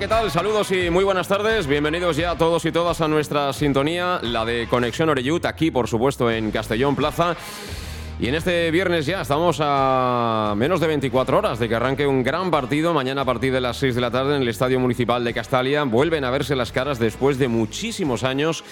¿Qué tal? Saludos y muy buenas tardes. Bienvenidos ya todos y todas a nuestra sintonía, la de Conexión Oreyut, aquí por supuesto en Castellón Plaza. Y en este viernes ya estamos a menos de 24 horas de que arranque un gran partido. Mañana a partir de las 6 de la tarde en el Estadio Municipal de Castalia. Vuelven a verse las caras después de muchísimos años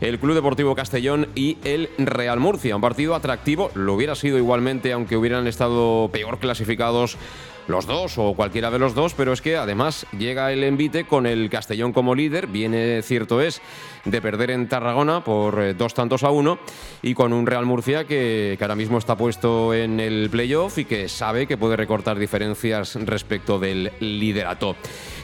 el Club Deportivo Castellón y el Real Murcia. Un partido atractivo, lo hubiera sido igualmente aunque hubieran estado peor clasificados los dos o cualquiera de los dos, pero es que además llega el envite con el Castellón como líder, viene cierto es de perder en Tarragona por eh, dos tantos a uno y con un Real Murcia que, que ahora mismo está puesto en el playoff y que sabe que puede recortar diferencias respecto del liderato.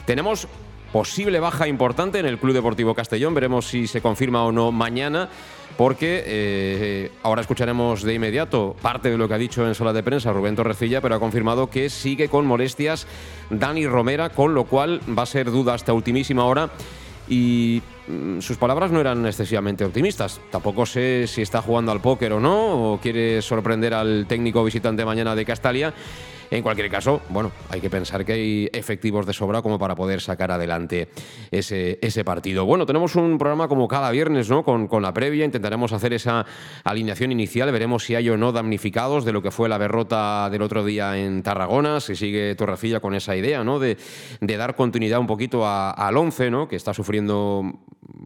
Tenemos posible baja importante en el Club Deportivo Castellón, veremos si se confirma o no mañana porque eh, ahora escucharemos de inmediato parte de lo que ha dicho en sala de prensa Rubén Torrecilla, pero ha confirmado que sigue con molestias Dani Romera, con lo cual va a ser duda hasta ultimísima hora. Y mm, sus palabras no eran excesivamente optimistas. Tampoco sé si está jugando al póker o no, o quiere sorprender al técnico visitante mañana de Castalia. En cualquier caso, bueno, hay que pensar que hay efectivos de sobra como para poder sacar adelante ese, partido. Bueno, tenemos un programa como cada viernes, ¿no? Con, la previa, intentaremos hacer esa alineación inicial, veremos si hay o no damnificados de lo que fue la derrota del otro día en Tarragona, si sigue Torrecilla con esa idea, ¿no? De, dar continuidad un poquito al 11, ¿no? Que está sufriendo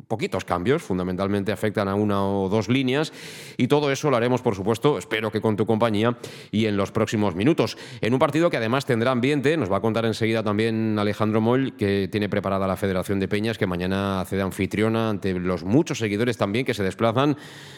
poquitos cambios, fundamentalmente afectan a una o dos líneas y todo eso lo haremos, por supuesto, espero que con tu compañía y en los próximos minutos. En un partido que además tendrá ambiente, nos va a contar enseguida también Alejandro Moll, que tiene preparada la Federación de Peñas, que mañana hace de anfitriona ante los muchos seguidores también que se desplazan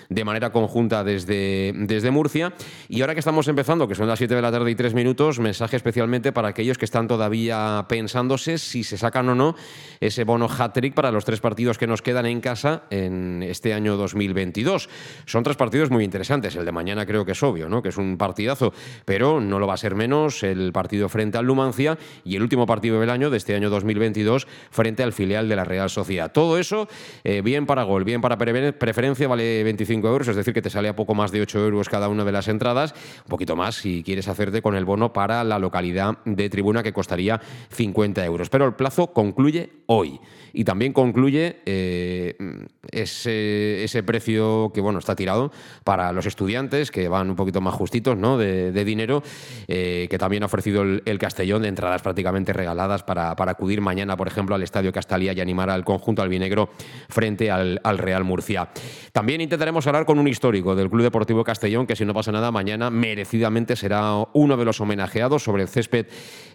de manera conjunta desde, desde Murcia. Y ahora que estamos empezando, que son las 7 de la tarde y 3 minutos, mensaje especialmente para aquellos que están todavía pensándose si se sacan o no ese bono hat-trick para los tres partidos que nos quedan en casa en este año 2022. Son tres partidos muy interesantes. El de mañana creo que es obvio, ¿no? que es un partidazo, pero no lo va a ser menos el partido frente al Numancia y el último partido del año, de este año 2022, frente al filial de la Real Sociedad. Todo eso, eh, bien para gol, bien para preferencia, vale 25 euros, es decir, que te sale a poco más de 8 euros cada una de las entradas, un poquito más si quieres hacerte con el bono para la localidad de tribuna que costaría 50 euros. Pero el plazo concluye hoy y también concluye eh, ese, ese, precio que bueno está tirado para los estudiantes que van un poquito más justitos ¿no? de, dinero, eh, que también ha ofrecido el, el, Castellón de entradas prácticamente regaladas para, para, acudir mañana, por ejemplo, al Estadio Castalia y animar al conjunto albinegro frente al, al Real Murcia. También intentaremos hablar con un histórico del Club Deportivo Castellón, que si no pasa nada, mañana merecidamente será uno de los homenajeados sobre el césped,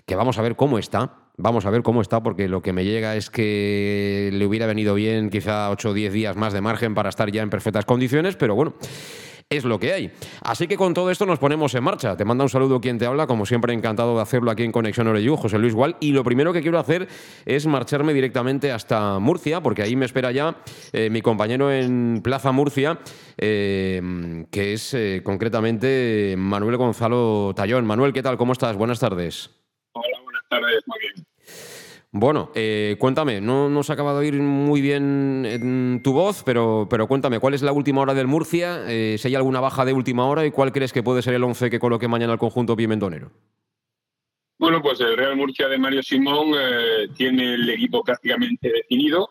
que vamos a ver cómo está Vamos a ver cómo está, porque lo que me llega es que le hubiera venido bien quizá 8 o 10 días más de margen para estar ya en perfectas condiciones, pero bueno, es lo que hay. Así que con todo esto nos ponemos en marcha. Te manda un saludo quien te habla, como siempre encantado de hacerlo aquí en Conexión Oreyú, José Luis Gual. Y lo primero que quiero hacer es marcharme directamente hasta Murcia, porque ahí me espera ya eh, mi compañero en Plaza Murcia, eh, que es eh, concretamente Manuel Gonzalo Tallón. Manuel, ¿qué tal? ¿Cómo estás? Buenas tardes. Tardes. Muy bien. Bueno, eh, cuéntame, no nos ha acabado de ir muy bien en tu voz, pero, pero cuéntame, ¿cuál es la última hora del Murcia? Eh, si hay alguna baja de última hora y cuál crees que puede ser el 11 que coloque mañana el conjunto pimentonero. Bueno, pues el Real Murcia de Mario Simón eh, tiene el equipo prácticamente definido.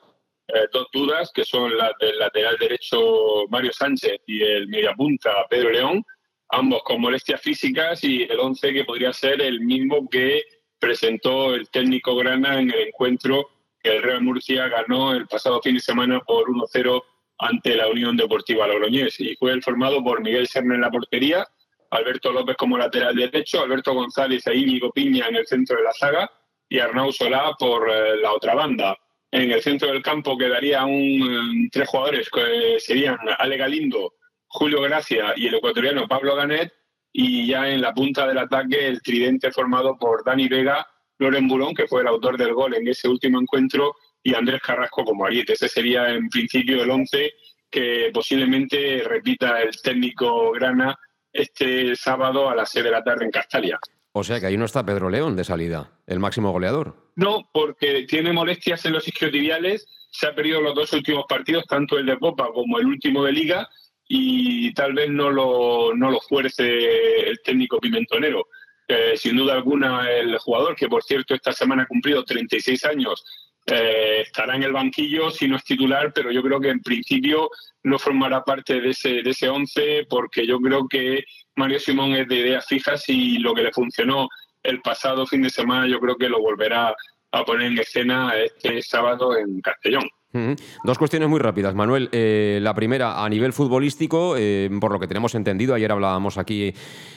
dos dudas, que son la del lateral derecho Mario Sánchez y el mediapunta Pedro León, ambos con molestias físicas y el 11 que podría ser el mismo que presentó el técnico Grana en el encuentro que el Real Murcia ganó el pasado fin de semana por 1-0 ante la Unión Deportiva Logroñés y fue formado por Miguel Serna en la portería, Alberto López como lateral derecho, Alberto González e Íñigo Piña en el centro de la saga y Arnau Solá por eh, la otra banda. En el centro del campo quedaría un, eh, tres jugadores que serían Ale Galindo, Julio Gracia y el ecuatoriano Pablo Ganet y ya en la punta del ataque el tridente formado por Dani Vega, Loren Burón, que fue el autor del gol en ese último encuentro, y Andrés Carrasco como ariete. Ese sería en principio el once que posiblemente repita el técnico Grana este sábado a las 6 de la tarde en Castalia. O sea que ahí no está Pedro León de salida, el máximo goleador. No, porque tiene molestias en los isquiotibiales, se ha perdido los dos últimos partidos, tanto el de Copa como el último de Liga, y tal vez no lo, no lo fuerce el técnico pimentonero. Eh, sin duda alguna, el jugador, que por cierto esta semana ha cumplido 36 años, eh, estará en el banquillo si no es titular, pero yo creo que en principio no formará parte de ese, de ese once, porque yo creo que Mario Simón es de ideas fijas y lo que le funcionó el pasado fin de semana, yo creo que lo volverá a poner en escena este sábado en Castellón. Dos cuestiones muy rápidas, Manuel. Eh, la primera, a nivel futbolístico, eh, por lo que tenemos entendido, ayer hablábamos aquí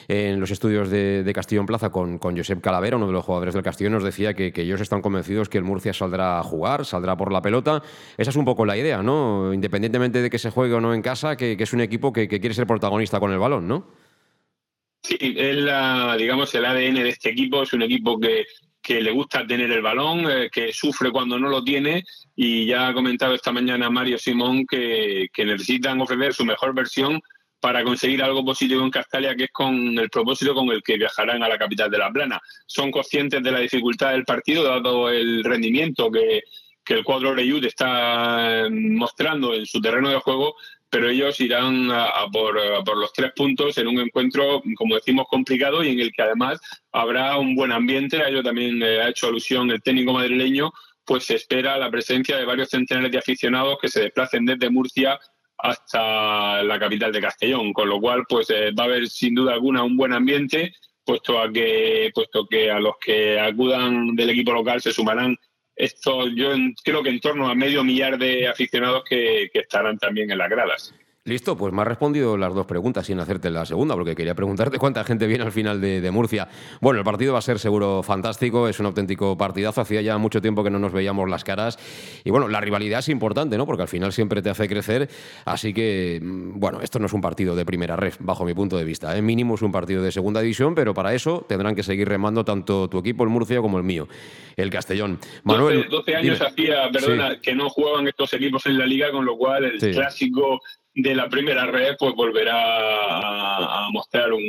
en los estudios de, Castellón Plaza con, con, Josep Calavera, uno de los jugadores del Castillo, nos decía que, ellos están convencidos que el Murcia saldrá a jugar, saldrá por la pelota. Esa es un poco la idea, ¿no? Independientemente de que se juegue o no en casa, que, es un equipo que, quiere ser protagonista con el balón, ¿no? Sí, es la, digamos, el ADN de este equipo, es un equipo que que le gusta tener el balón, eh, que sufre cuando no lo tiene y ya ha comentado esta mañana Mario Simón que, necesitan ofrecer su mejor versión para conseguir algo positivo en Castalia, que es con el propósito con el que viajarán a la capital de La Plana. Son conscientes de la dificultad del partido, dado el rendimiento que, que el cuadro Reyud está mostrando en su terreno de juego, pero ellos irán a, por, los tres puntos en un encuentro, como decimos, complicado y en el que además habrá un buen ambiente. A ello también eh, ha hecho alusión el técnico madrileño, pues se espera la presencia de varios centenares de aficionados que se desplacen desde Murcia hasta la capital de Castellón, con lo cual pues eh, va a haber sin duda alguna un buen ambiente, puesto a que puesto que a los que acudan del equipo local se sumarán esto yo creo que en torno a medio millar de aficionados que, que estarán también en las gradas. Listo, pues me has respondido las dos preguntas sin hacerte la segunda, porque quería preguntarte cuánta gente viene al final de, Murcia. Bueno, el partido va a ser seguro fantástico, es un auténtico partidazo. Hacía ya mucho tiempo que no nos veíamos las caras. Y bueno, la rivalidad es importante, ¿no? Porque al final siempre te hace crecer. Así que, mm, bueno, esto no es un partido de primera red, bajo mi punto de vista. ¿eh? Mínimo es un partido de segunda división, pero para eso tendrán que seguir remando tanto tu equipo, el Murcia, como el mío, el Castellón. Manuel. 12, años hacía, perdona, que no jugaban estos equipos en la liga, con lo cual el clásico de la primera red, pues volverá a, mostrar un,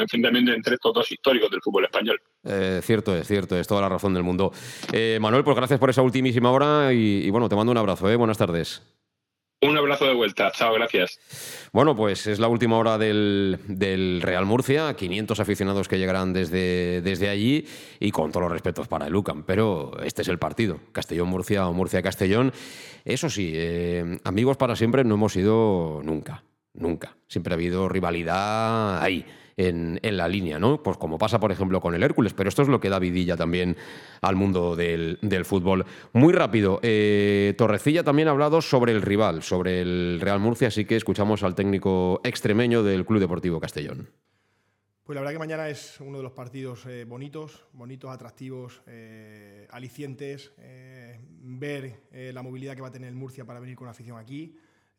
enfrentamiento entre estos dos históricos del fútbol español. Eh, cierto es, cierto, es toda la razón del mundo. Eh, Manuel, pues gracias por esa ultimísima hora y, bueno, te mando un abrazo, ¿eh? buenas tardes. Un abrazo de vuelta, chao, gracias. Bueno, pues es la última hora del, Real Murcia, 500 aficionados que llegarán desde, desde allí y con todos los respetos para el UCAM, pero este es el partido, Castellón-Murcia o Murcia-Castellón. Eso sí, eh, amigos para siempre no hemos sido nunca, nunca. Siempre ha habido rivalidad ahí en, la línea, ¿no? Pues como pasa, por ejemplo, con el Hércules, pero esto es lo que da vidilla también al mundo del, fútbol. Muy rápido, eh, Torrecilla también ha hablado sobre el rival, sobre el Real Murcia, así que escuchamos al técnico extremeño del Club Deportivo Castellón. Pues la verdad que mañana es uno de los partidos eh, bonitos, bonitos, atractivos, eh, alicientes. ver la movilidad que va a tener el Murcia para venir con afición aquí.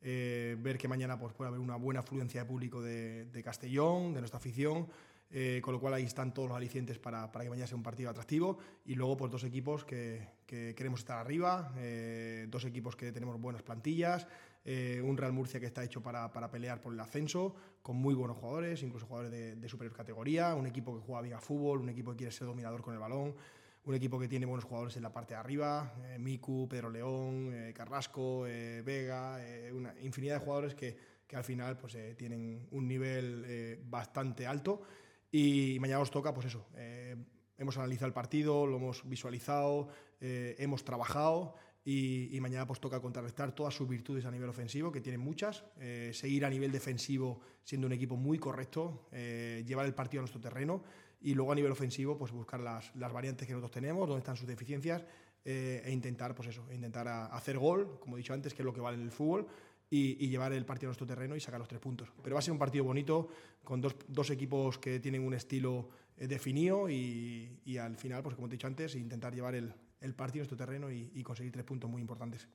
Eh, ver que mañana pues, puede haber una buena afluencia de público de, Castellón, de nuestra afición, eh, con lo cual ahí están todos los alicientes para, que mañana sea un partido atractivo. Y luego, pues dos equipos que, queremos estar arriba, eh, dos equipos que tenemos buenas plantillas, un Real Murcia que está hecho para, pelear por el ascenso, con muy buenos jugadores, incluso jugadores de, de superior categoría, un equipo que juega bien a fútbol, un equipo que quiere ser dominador con el balón un equipo que tiene buenos jugadores en la parte de arriba, eh, Miku, Pedro León, eh, Carrasco, eh, Vega, una infinidad de jugadores que, que al final pues, tienen un nivel bastante alto. Y mañana os toca, pues eso, hemos analizado el partido, lo hemos visualizado, hemos trabajado y, mañana pues toca contrarrestar todas sus virtudes a nivel ofensivo, que tienen muchas, seguir a nivel defensivo siendo un equipo muy correcto, llevar el partido a nuestro terreno y luego a nivel ofensivo pues buscar las, las variantes que nosotros tenemos, dónde están sus deficiencias eh, e intentar pues eso, intentar hacer gol, como he dicho antes, que es lo que vale en el fútbol y, llevar el partido a nuestro terreno y sacar los tres puntos. Pero va a ser un partido bonito, con dos, dos equipos que tienen un estilo eh, definido y, y, al final, pues como te he dicho antes, intentar llevar el, el partido en nuestro terreno y, conseguir tres puntos muy importantes.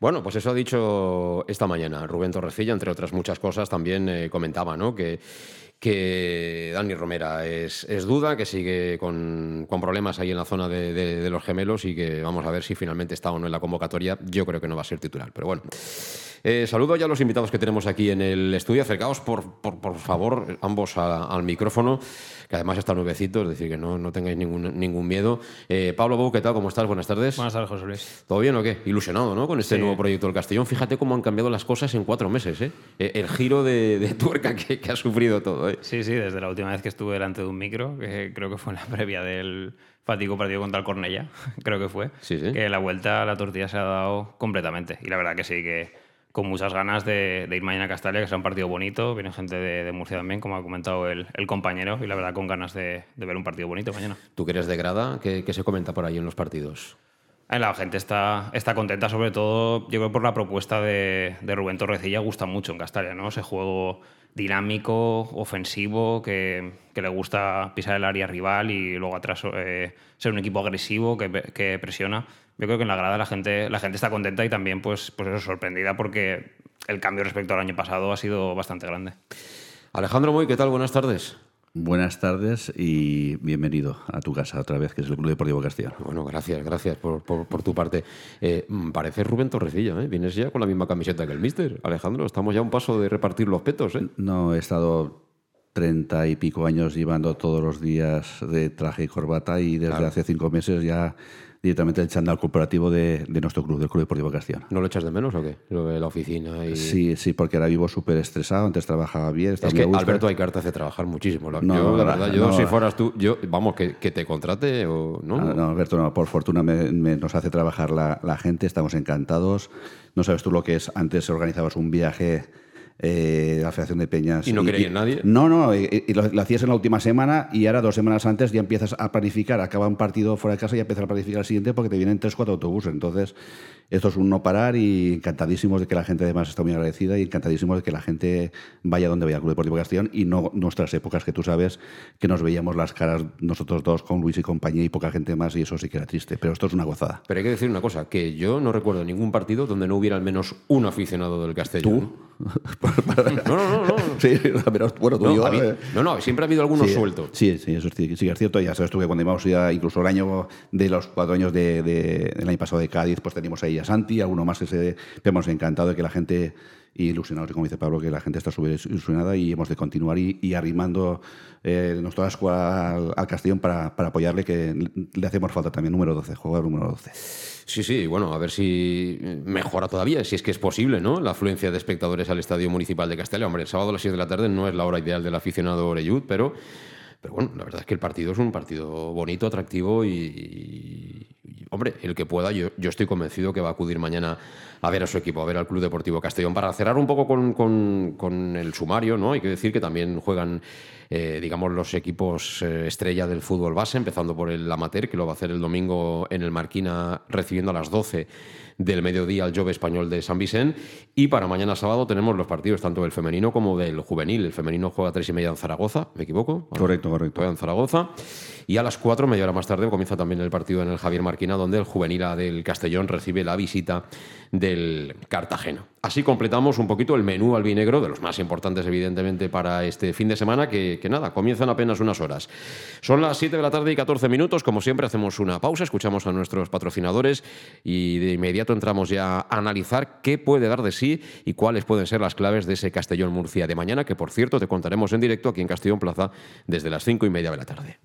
Bueno, pues eso ha dicho esta mañana Rubén Torrecilla, entre otras muchas cosas, también eh, comentaba ¿no? que que Dani Romera es, duda, que sigue con, problemas ahí en la zona de, los gemelos y que vamos a ver si finalmente está o no en la convocatoria. Yo creo que no va a ser titular, pero bueno. Eh, saludo ya a los invitados que tenemos aquí en el estudio. Acercaos, por, por, favor, ambos al micrófono, que además está nuevecito, es decir, que no, no tengáis ningún, ningún miedo. Eh, Pablo Bou, ¿qué tal? ¿Cómo estás? Buenas tardes. Buenas tardes, José Luis. ¿Todo bien o qué? Ilusionado, ¿no? Con este nuevo proyecto del Castellón. Fíjate cómo han cambiado las cosas en cuatro meses, ¿eh? eh el giro de, tuerca que, que ha sufrido todo. Sí, sí, desde la última vez que estuve delante de un micro, que creo que fue en la previa del fatigo partido contra el Cornella, creo que fue, que la vuelta a la tortilla se ha dado completamente. Y la verdad que sí, que con muchas ganas de, ir mañana a Castalia, que será un partido bonito. Viene gente de, Murcia también, como ha comentado el, compañero, y la verdad con ganas de, ver un partido bonito mañana. ¿Tú que eres de grada? ¿Qué, se comenta por ahí en los partidos? Eh, la gente está, está contenta, sobre todo, yo creo por la propuesta de, Rubén Torrecilla, gusta mucho en Castalia, ¿no? Ese juego dinámico, ofensivo, que, le gusta pisar el área rival y luego atrás eh, ser un equipo agresivo que, presiona. Yo creo que en la grada la gente, la gente está contenta y también pues, pues eso, sorprendida porque el cambio respecto al año pasado ha sido bastante grande. Alejandro Moy, ¿qué tal? Buenas tardes. Buenas tardes y bienvenido a tu casa otra vez, que es el Club Deportivo Castellón. Bueno, gracias, gracias por, tu parte. Eh, parece Rubén Torrecilla, ¿eh? Vienes ya con la misma camiseta que el Mister. Alejandro, estamos ya a un paso de repartir los petos, ¿eh? No, he estado treinta y pico años llevando todos los días de traje y corbata y desde hace cinco meses ya directamente el chandal corporativo de, nuestro club, del Club Deportivo Castellón. ¿No lo echas de menos o qué? Lo de la oficina y... Sí, sí, porque ahora vivo súper estresado, antes trabajaba bien. Es que Alberto Aikar hace trabajar muchísimo. No, yo, la verdad, yo si fueras tú, yo, vamos, que, te contrate o no. Ah, no, Alberto, no, por fortuna nos hace trabajar la, la gente, estamos encantados. No sabes tú lo que es, antes organizabas un viaje eh, la Federación de Peñas. ¿Y no en nadie? No, no, y, lo, hacías en la última semana y ahora dos semanas antes ya empiezas a planificar, acaba un partido fuera de casa y empiezas a planificar el siguiente porque te vienen tres, cuatro autobuses. Entonces, esto es un no parar y encantadísimos de que la gente además está muy agradecida y encantadísimos de que la gente vaya donde vaya al Club Deportivo Castellón y no nuestras épocas que tú sabes que nos veíamos las caras nosotros dos con Luis y compañía y poca gente más y eso sí que era triste, pero esto es una gozada. Pero hay que decir una cosa, que yo no recuerdo ningún partido donde no hubiera al menos un aficionado del Castellón. ¿Tú? no, no, no, Sí, pero bueno, tú no, yo, eh. no, no, siempre ha habido algunos sueltos. Sí, sí, eso sí, sí, es cierto. Ya sabes tú que cuando íbamos ya, incluso el año de los cuatro años de, del año pasado de Cádiz, pues teníamos ahí a Santi, alguno más que se hemos encantado de que la gente y ilusionados, como dice Pablo, que la gente está súper ilusionada y hemos de continuar y, arrimando eh, nuestra escuela al, al Castellón para, para, apoyarle, que le hacemos falta también, número 12, jugador número 12. Sí, sí, bueno, a ver si mejora todavía, si es que es posible, ¿no? La afluencia de espectadores al Estadio Municipal de Castellón. Hombre, el sábado a las 6 de la tarde no es la hora ideal del aficionado Oreyud, pero pero bueno, la verdad es que el partido es un partido bonito, atractivo y, hombre, el que pueda, yo, yo, estoy convencido que va a acudir mañana a ver a su equipo, a ver al Club Deportivo Castellón. Para cerrar un poco con, con, el sumario, ¿no? Hay que decir que también juegan, eh, digamos, los equipos eh, estrella del fútbol base, empezando por el amateur, que lo va a hacer el domingo en el Marquina, recibiendo a las 12 del mediodía al Jove Español de San Vicente. Y para mañana sábado tenemos los partidos tanto del femenino como del juvenil. El femenino juega a tres y media en Zaragoza, ¿me equivoco? Correcto, correcto. Juega en Zaragoza. Y a las cuatro, media hora más tarde, comienza también el partido en el Javier Marquina, donde el juvenil del Castellón recibe la visita del Cartagena. Así completamos un poquito el menú albinegro, de los más importantes, evidentemente, para este fin de semana, que, que nada, comienzan apenas unas horas. Son las 7 de la tarde y 14 minutos. Como siempre, hacemos una pausa, escuchamos a nuestros patrocinadores y de inmediato entramos ya a analizar qué puede dar de sí y cuáles pueden ser las claves de ese Castellón Murcia de mañana, que por cierto te contaremos en directo aquí en Castellón Plaza desde las 5 y media de la tarde.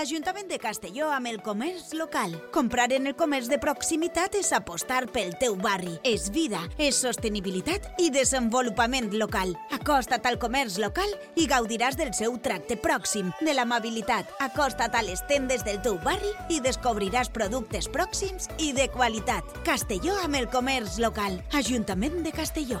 l'Ajuntament de Castelló amb el comerç local. Comprar en el comerç de proximitat és apostar pel teu barri. És vida, és sostenibilitat i desenvolupament local. Acosta't al comerç local i gaudiràs del seu tracte pròxim, de l'amabilitat. Acosta't a les tendes del teu barri i descobriràs productes pròxims i de qualitat. Castelló amb el comerç local. Ajuntament de Castelló.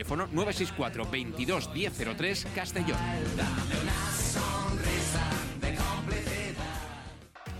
Teléfono 964 22 1003 Castellón.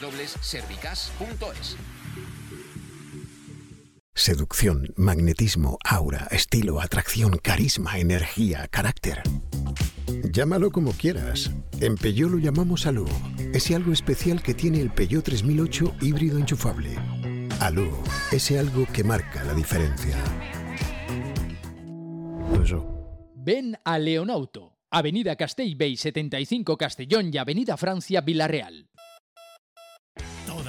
www.servicas.es. Seducción, magnetismo, aura, estilo, atracción, carisma, energía, carácter. Llámalo como quieras. En Peugeot lo llamamos Alú. Ese algo especial que tiene el Peugeot 3008 híbrido enchufable. Alú, ese algo que marca la diferencia. Ven a Leonauto, Avenida Castellbey 75 Castellón y Avenida Francia Villarreal.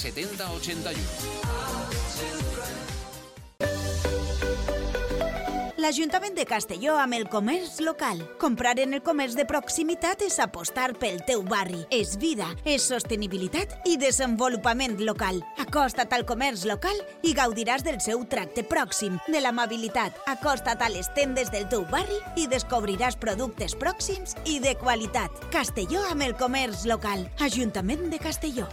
70 81. L'Ajuntament de Castelló amb el comerç local. Comprar en el comerç de proximitat és apostar pel teu barri. És vida, és sostenibilitat i desenvolupament local. Acosta't al comerç local i gaudiràs del seu tracte pròxim, de l'amabilitat. Acosta't a les tendes del teu barri i descobriràs productes pròxims i de qualitat. Castelló amb el comerç local. Ajuntament de Castelló.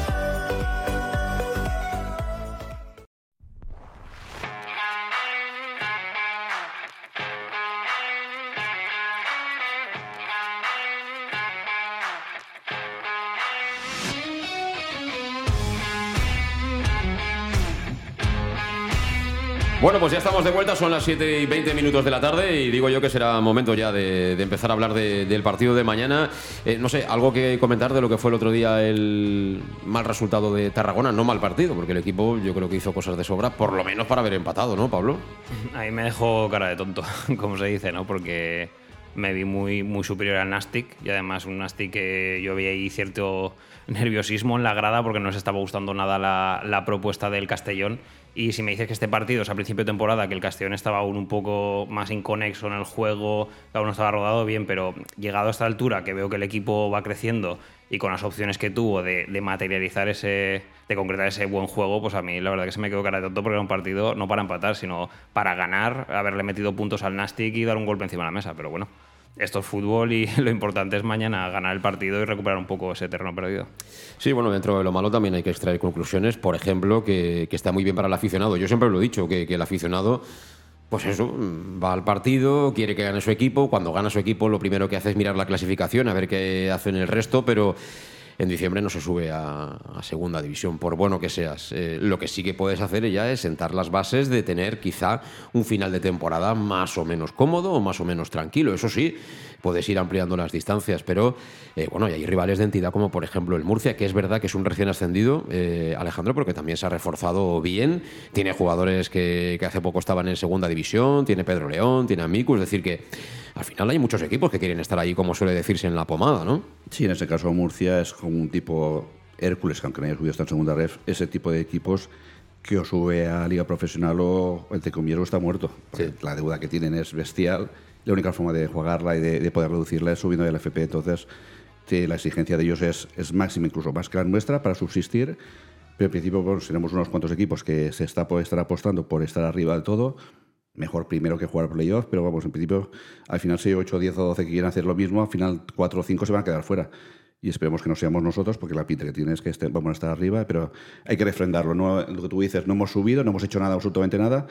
Bueno, pues ya estamos de vuelta, son las 7 y 20 minutos de la tarde y digo yo que será momento ya de, de empezar a hablar de- del partido de mañana. Eh, no sé, algo que comentar de lo que fue el otro día el mal resultado de Tarragona, no mal partido, porque el equipo yo creo que hizo cosas de sobra, por lo menos para haber empatado, ¿no, Pablo? A mí me dejó cara de tonto, como se dice, ¿no? Porque me vi muy, muy superior al Nastic y además un Nastic que yo vi ahí cierto nerviosismo en la grada porque no les estaba gustando nada la, la propuesta del Castellón. Y si me dices que este partido es a principio de temporada, que el Castellón estaba aún un poco más inconexo en el juego, que aún no estaba rodado bien, pero llegado a esta altura, que veo que el equipo va creciendo y con las opciones que tuvo de, de materializar ese, de concretar ese buen juego, pues a mí la verdad que se me quedó cara de tonto porque era un partido no para empatar, sino para ganar, haberle metido puntos al Nastic y dar un golpe encima de la mesa. Pero bueno, esto es fútbol y lo importante es mañana ganar el partido y recuperar un poco ese terreno perdido. Sí, bueno, dentro de lo malo también hay que extraer conclusiones. Por ejemplo, que, está muy bien para el aficionado. Yo siempre lo he dicho, que, que el aficionado, pues eso, mm, va al partido, quiere que gane su equipo. Cuando gana su equipo, lo primero que hace es mirar la clasificación, a ver qué hacen el resto, pero en diciembre no se sube a, segunda división, por bueno que seas. Eh, lo que sí que puedes hacer ya es sentar las bases de tener quizá un final de temporada más o menos cómodo o más o menos tranquilo. Eso sí, puedes ir ampliando las distancias, pero eh, bueno, y hay rivales de entidad como por ejemplo el Murcia, que es verdad que es un recién ascendido, eh, Alejandro, porque también se ha reforzado bien, tiene jugadores que, hace poco estaban en segunda división, tiene Pedro León, tiene a Miku, es decir que al final hay muchos equipos que quieren estar ahí, como suele decirse en la pomada, ¿no? Sí, en este caso Murcia es como un tipo Hércules, que aunque no haya subido hasta en segunda ref, ese tipo de equipos que o sube a liga profesional o entre comillas o está muerto. Porque La deuda que tienen es bestial. La única forma de jugarla y de, de poder reducirla es subiendo el FP. Entonces, la exigencia de ellos es, es máxima, incluso más que la nuestra, para subsistir. Pero en principio bueno, tenemos unos cuantos equipos que se está estar apostando por estar arriba del todo. Mejor primero que jugar playoff, pero vamos, en principio, al final 6, 8, 10 o 12 que quieren hacer lo mismo, al final 4 o 5 se van a quedar fuera. Y esperemos que no seamos nosotros, porque la pinta que tiene es que vamos a estar arriba, pero hay que refrendarlo. ¿no? Lo que tú dices, no hemos subido, no hemos hecho nada, absolutamente nada,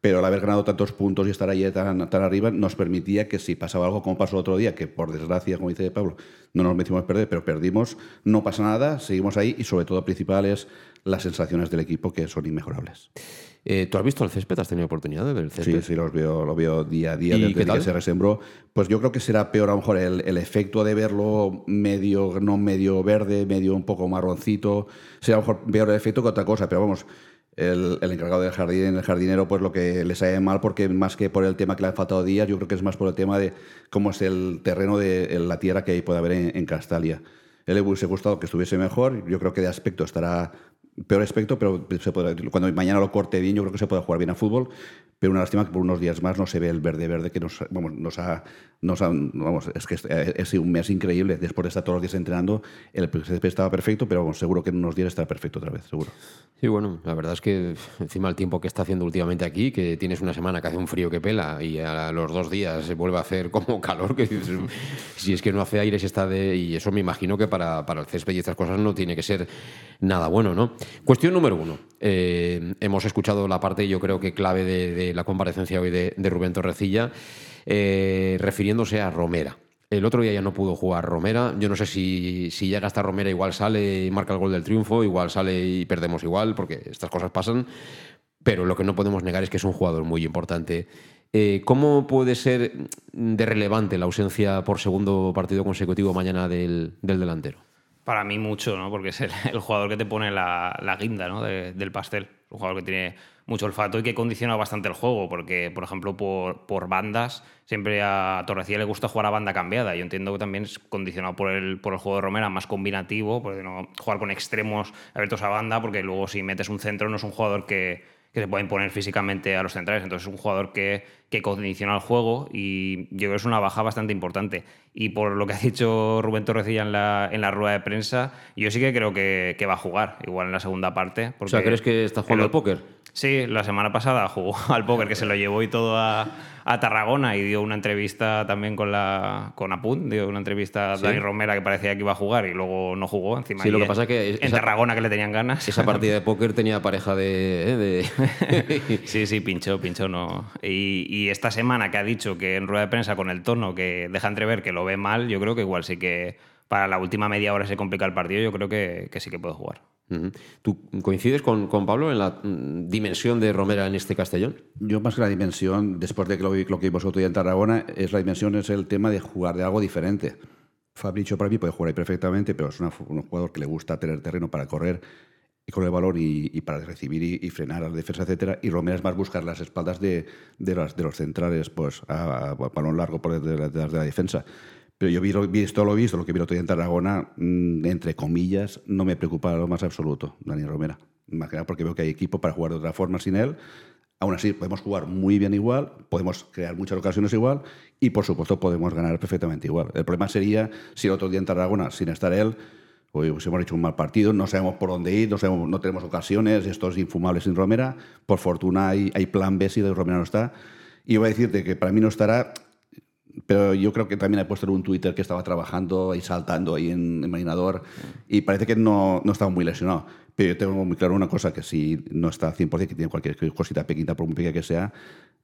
pero al haber ganado tantos puntos y estar ahí tan, tan arriba nos permitía que si pasaba algo como pasó el otro día, que por desgracia, como dice Pablo, no nos metimos a perder, pero perdimos, no pasa nada, seguimos ahí y sobre todo principal es las sensaciones del equipo que son inmejorables. Eh, ¿Tú has visto el césped? ¿Has tenido oportunidad de ver el césped? Sí, sí, los veo, lo veo día a día ¿Y desde qué tal? que se resembró. Pues yo creo que será peor a lo mejor el, el efecto de verlo medio, no medio verde, medio un poco marroncito. Será a lo mejor peor el efecto que otra cosa, pero vamos, el, el encargado del jardín, el jardinero, pues lo que le sale mal, porque más que por el tema que le han faltado días, yo creo que es más por el tema de cómo es el terreno de la tierra que puede haber en, en Castalia. Él le hubiese gustado que estuviese mejor, yo creo que de aspecto estará peor aspecto, pero se podrá- cuando mañana lo corte bien, yo creo que se puede jugar bien a fútbol. Pero una lástima que por unos días más no se ve el verde verde que nos, vamos, nos ha, nos ha- vamos, es que es, es un mes increíble. Después de estar todos los días entrenando, el césped estaba perfecto, pero seguro que en unos días estará perfecto otra vez, seguro. Sí, bueno, la verdad es que encima el tiempo que está haciendo últimamente aquí, que tienes una semana que hace un frío que pela y a los dos días se vuelve a hacer como calor, que si es que no hace aire, si está de... Y eso me imagino que para, para el césped y estas cosas no tiene que ser nada bueno, ¿no? Cuestión número uno. Eh, hemos escuchado la parte, yo creo que clave de, de la comparecencia hoy de, de Rubén Torrecilla, eh, refiriéndose a Romera. El otro día ya no pudo jugar Romera. Yo no sé si, si llega hasta Romera, igual sale y marca el gol del triunfo, igual sale y perdemos igual, porque estas cosas pasan. Pero lo que no podemos negar es que es un jugador muy importante. Eh, ¿Cómo puede ser de relevante la ausencia por segundo partido consecutivo mañana del, del delantero? Para mí mucho, ¿no? Porque es el, jugador que te pone la, la guinda ¿no? de- del pastel. Un jugador que tiene mucho olfato y que condiciona bastante el juego. Porque, por ejemplo, por, por bandas, siempre a Torrecilla le gusta jugar a banda cambiada. Yo entiendo que también es condicionado por el, por el juego de Romera, más combinativo, porque no jugar con extremos abiertos a banda, porque luego si metes un centro no es un jugador que, que se puede imponer físicamente a los centrales. Entonces es un jugador que, que condiciona el juego y yo creo que es una baja bastante importante. Y por lo que ha dicho Rubén Torrecilla en la, en la rueda de prensa, yo sí que creo que, que va a jugar, igual en la segunda parte. O sea, ¿crees que está jugando al póker? Sí, la semana pasada jugó al póker, que se lo llevó y todo a, a Tarragona y dio una entrevista también con la con Apunt, dio una entrevista a Sí. Dani Romera que parecía que iba a jugar y luego no jugó. Encima Sí, lo que en- pasa que en Tarragona que le tenían ganas. Esa partida de póker tenía pareja de... ¿eh? de- sí, sí, pinchó, pinchó, no. Y, y esta semana que ha dicho que en rueda de prensa con el tono que deja entrever que lo ve mal, yo creo que igual sí que para la última media hora se complica el partido, yo creo que, que sí que puede jugar. ¿Tú coincides con, con, Pablo en la mm, dimensión de Romera en este Castellón? Yo más que la dimensión, después de que lo, lo que vimos otro día en Tarragona, es la dimensión es el tema de jugar de algo diferente. Fabricio para mí puede jugar ahí perfectamente, pero es un jugador que le gusta tener terreno para correr y con el valor y, para recibir y, frenar a la defensa, etcétera. Y Romera es más buscar las espaldas de, de, las, de los centrales, pues a, a, balón largo por detrás de, de la defensa. Pero yo vi, visto lo visto, lo que vi el otro día en Tarragona, mm, entre comillas, no me preocupa lo más absoluto, Dani Romera. Más porque veo que hay equipo para jugar de otra forma sin él. Aún así, podemos jugar muy bien igual, podemos crear muchas ocasiones igual y, por supuesto, podemos ganar perfectamente igual. El problema sería si el otro día en Tarragona, sin estar él, hoy pues hemos hecho un mal partido, no sabemos por dónde ir, no, tenemos ocasiones, esto es infumable sin Romera. Por fortuna hay, hay plan B si de Romera no está. Y voy a decirte que para mí no estará pero yo creo que también he puesto en un Twitter que estaba trabajando y saltando ahí en, el Marinador y parece que no, no, estaba muy lesionado. Pero yo tengo muy claro una cosa, que si no está 100%, que tiene cualquier cosita pequeñita, por muy pequeña que sea,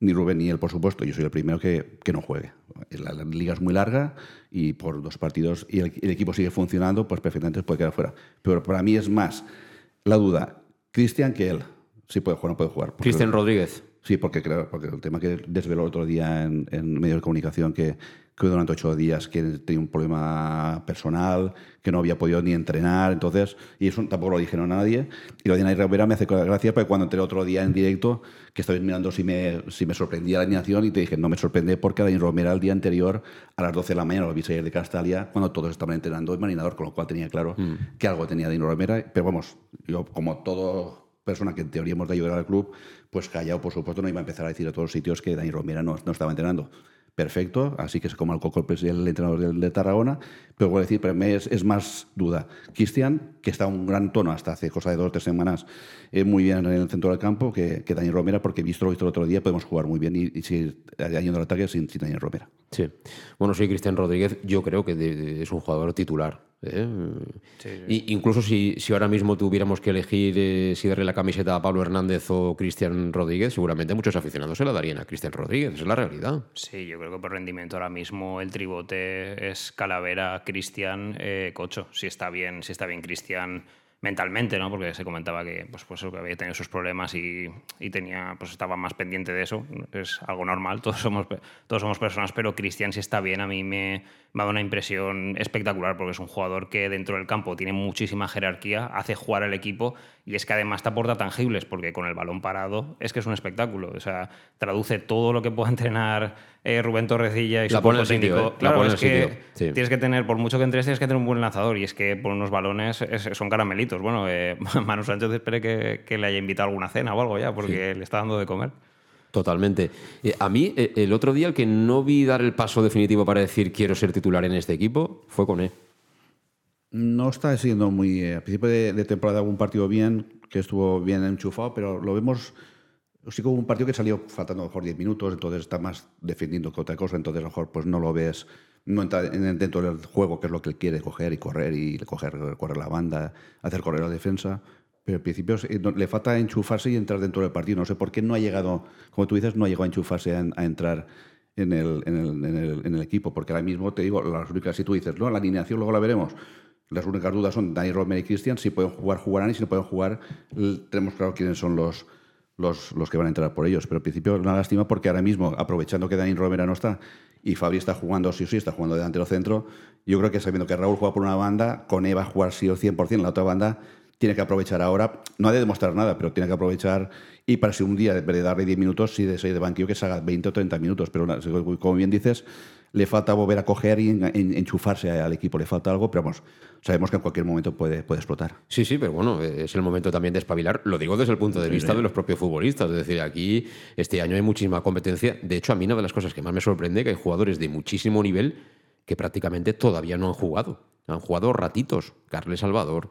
ni Rubén ni él, por supuesto, yo soy el primero que, que no juegue. La, liga es muy larga y por dos partidos y el, equipo sigue funcionando, pues perfectamente puede quedar fuera. Pero para mí es más la duda, Cristian que él. Si puede jugar o no puede jugar. Cristian Rodríguez. Sí, porque creo, porque el tema que desveló el otro día en, en medios de comunicación que, que, durante ocho días que tenía un problema personal, que no había podido ni entrenar, entonces, y eso tampoco lo dijeron a nadie. Y lo de Dani Rivera me hace gracia porque cuando entré otro día en directo, que estabais mirando si me, si me sorprendía la alineación y te dije, no me sorprende porque Dani Romera el día anterior a las 12 de la mañana lo vi salir de Castalia cuando todos estaban entrenando en Marinador, con lo cual tenía claro mm. que algo tenía Dani Romera. Pero vamos, yo como todo persona que en teoría hemos de ayudar al club, pues callado, por supuesto, no iba a empezar a decir a todos los sitios que Dani Romera no, no estaba entrenando. Perfecto, así que es como el coco el entrenador de Tarragona, pero voy a decir, pero es, es más duda. Cristian, que está a un gran tono hasta hace cosa de dos o tres semanas, eh, muy bien en el centro del campo, que, que Dani Romera, porque visto lo visto el otro día, podemos jugar muy bien y, y seguir añadiendo el ataque sin, sin Dani Romera. Sí. Bueno, sí, Cristian Rodríguez, yo creo que es un jugador titular ¿eh? Y incluso si, si, ahora mismo tuviéramos que elegir eh, si darle la camiseta a Pablo Hernández o Cristian Rodríguez, seguramente muchos aficionados se la darían a Cristian Rodríguez, es la realidad. Sí, yo creo que por rendimiento ahora mismo el tribote es Calavera, Cristian, eh, Cocho. Si está bien, si está bien Cristian mentalmente, ¿no? Porque se comentaba que, pues, pues, había tenido sus problemas y, y, tenía, pues estaba más pendiente de eso. Es algo normal, todos somos, todos somos personas, pero Cristian si está bien, a mí me, me da una impresión espectacular porque es un jugador que dentro del campo tiene muchísima jerarquía, hace jugar al equipo y es que además te aporta tangibles porque con el balón parado es que es un espectáculo. O sea, traduce todo lo que pueda entrenar eh, Rubén Torrecilla y su cuerpo técnico. ¿eh? Claro, es que tienes que tener, por mucho que entres, tienes que tener un buen lanzador y es que por unos balones son caramelitos. Bueno, eh, Manu Sánchez espere que, le haya invitado alguna cena o algo ya porque le está dando de comer. Totalmente. Eh, a mí, eh, el otro día, el que no vi dar el paso definitivo para decir quiero ser titular en este equipo fue con él. No está siendo muy. Eh, a principio de, temporada hubo un partido bien, que estuvo bien enchufado, pero lo vemos. Sí como un partido que salió faltando a lo mejor 10 minutos, entonces está más defendiendo que otra cosa, entonces a lo mejor pues no lo ves, no entra dentro del juego, que es lo que él quiere, coger y correr y coger, correr la banda, hacer correr la defensa. Pero en principio le falta enchufarse y entrar dentro del partido. No sé por qué no ha llegado, como tú dices, no ha llegado a enchufarse a, entrar en el, en, el, en, el, equipo. Porque ahora mismo te digo, las únicas, si tú dices, no, la alineación luego la veremos. Las únicas dudas son Dani Romero y Cristian. Si pueden jugar, jugarán. Y si no pueden jugar, tenemos claro quiénes son los, los, los, que van a entrar por ellos. Pero en principio una lástima porque ahora mismo, aprovechando que Dani Romero no está y Fabri está jugando sí o sí, está jugando delantero centro, yo creo que sabiendo que Raúl juega por una banda, con Eva jugar sí o 100% en la otra banda, tiene que aprovechar ahora, no ha de demostrar nada, pero tiene que aprovechar y para si un día, de darle 10 minutos, si de de banquillo, que se haga 20 o 30 minutos. Pero como bien dices, le falta volver a coger y enchufarse al equipo, le falta algo, pero vamos, sabemos que en cualquier momento puede, puede explotar. Sí, sí, pero bueno, es el momento también de espabilar. Lo digo desde el punto de vista de los propios futbolistas. Es decir, aquí este año hay muchísima competencia. De hecho, a mí una de las cosas que más me sorprende es que hay jugadores de muchísimo nivel que prácticamente todavía no han jugado. Han jugado ratitos. Carles Salvador,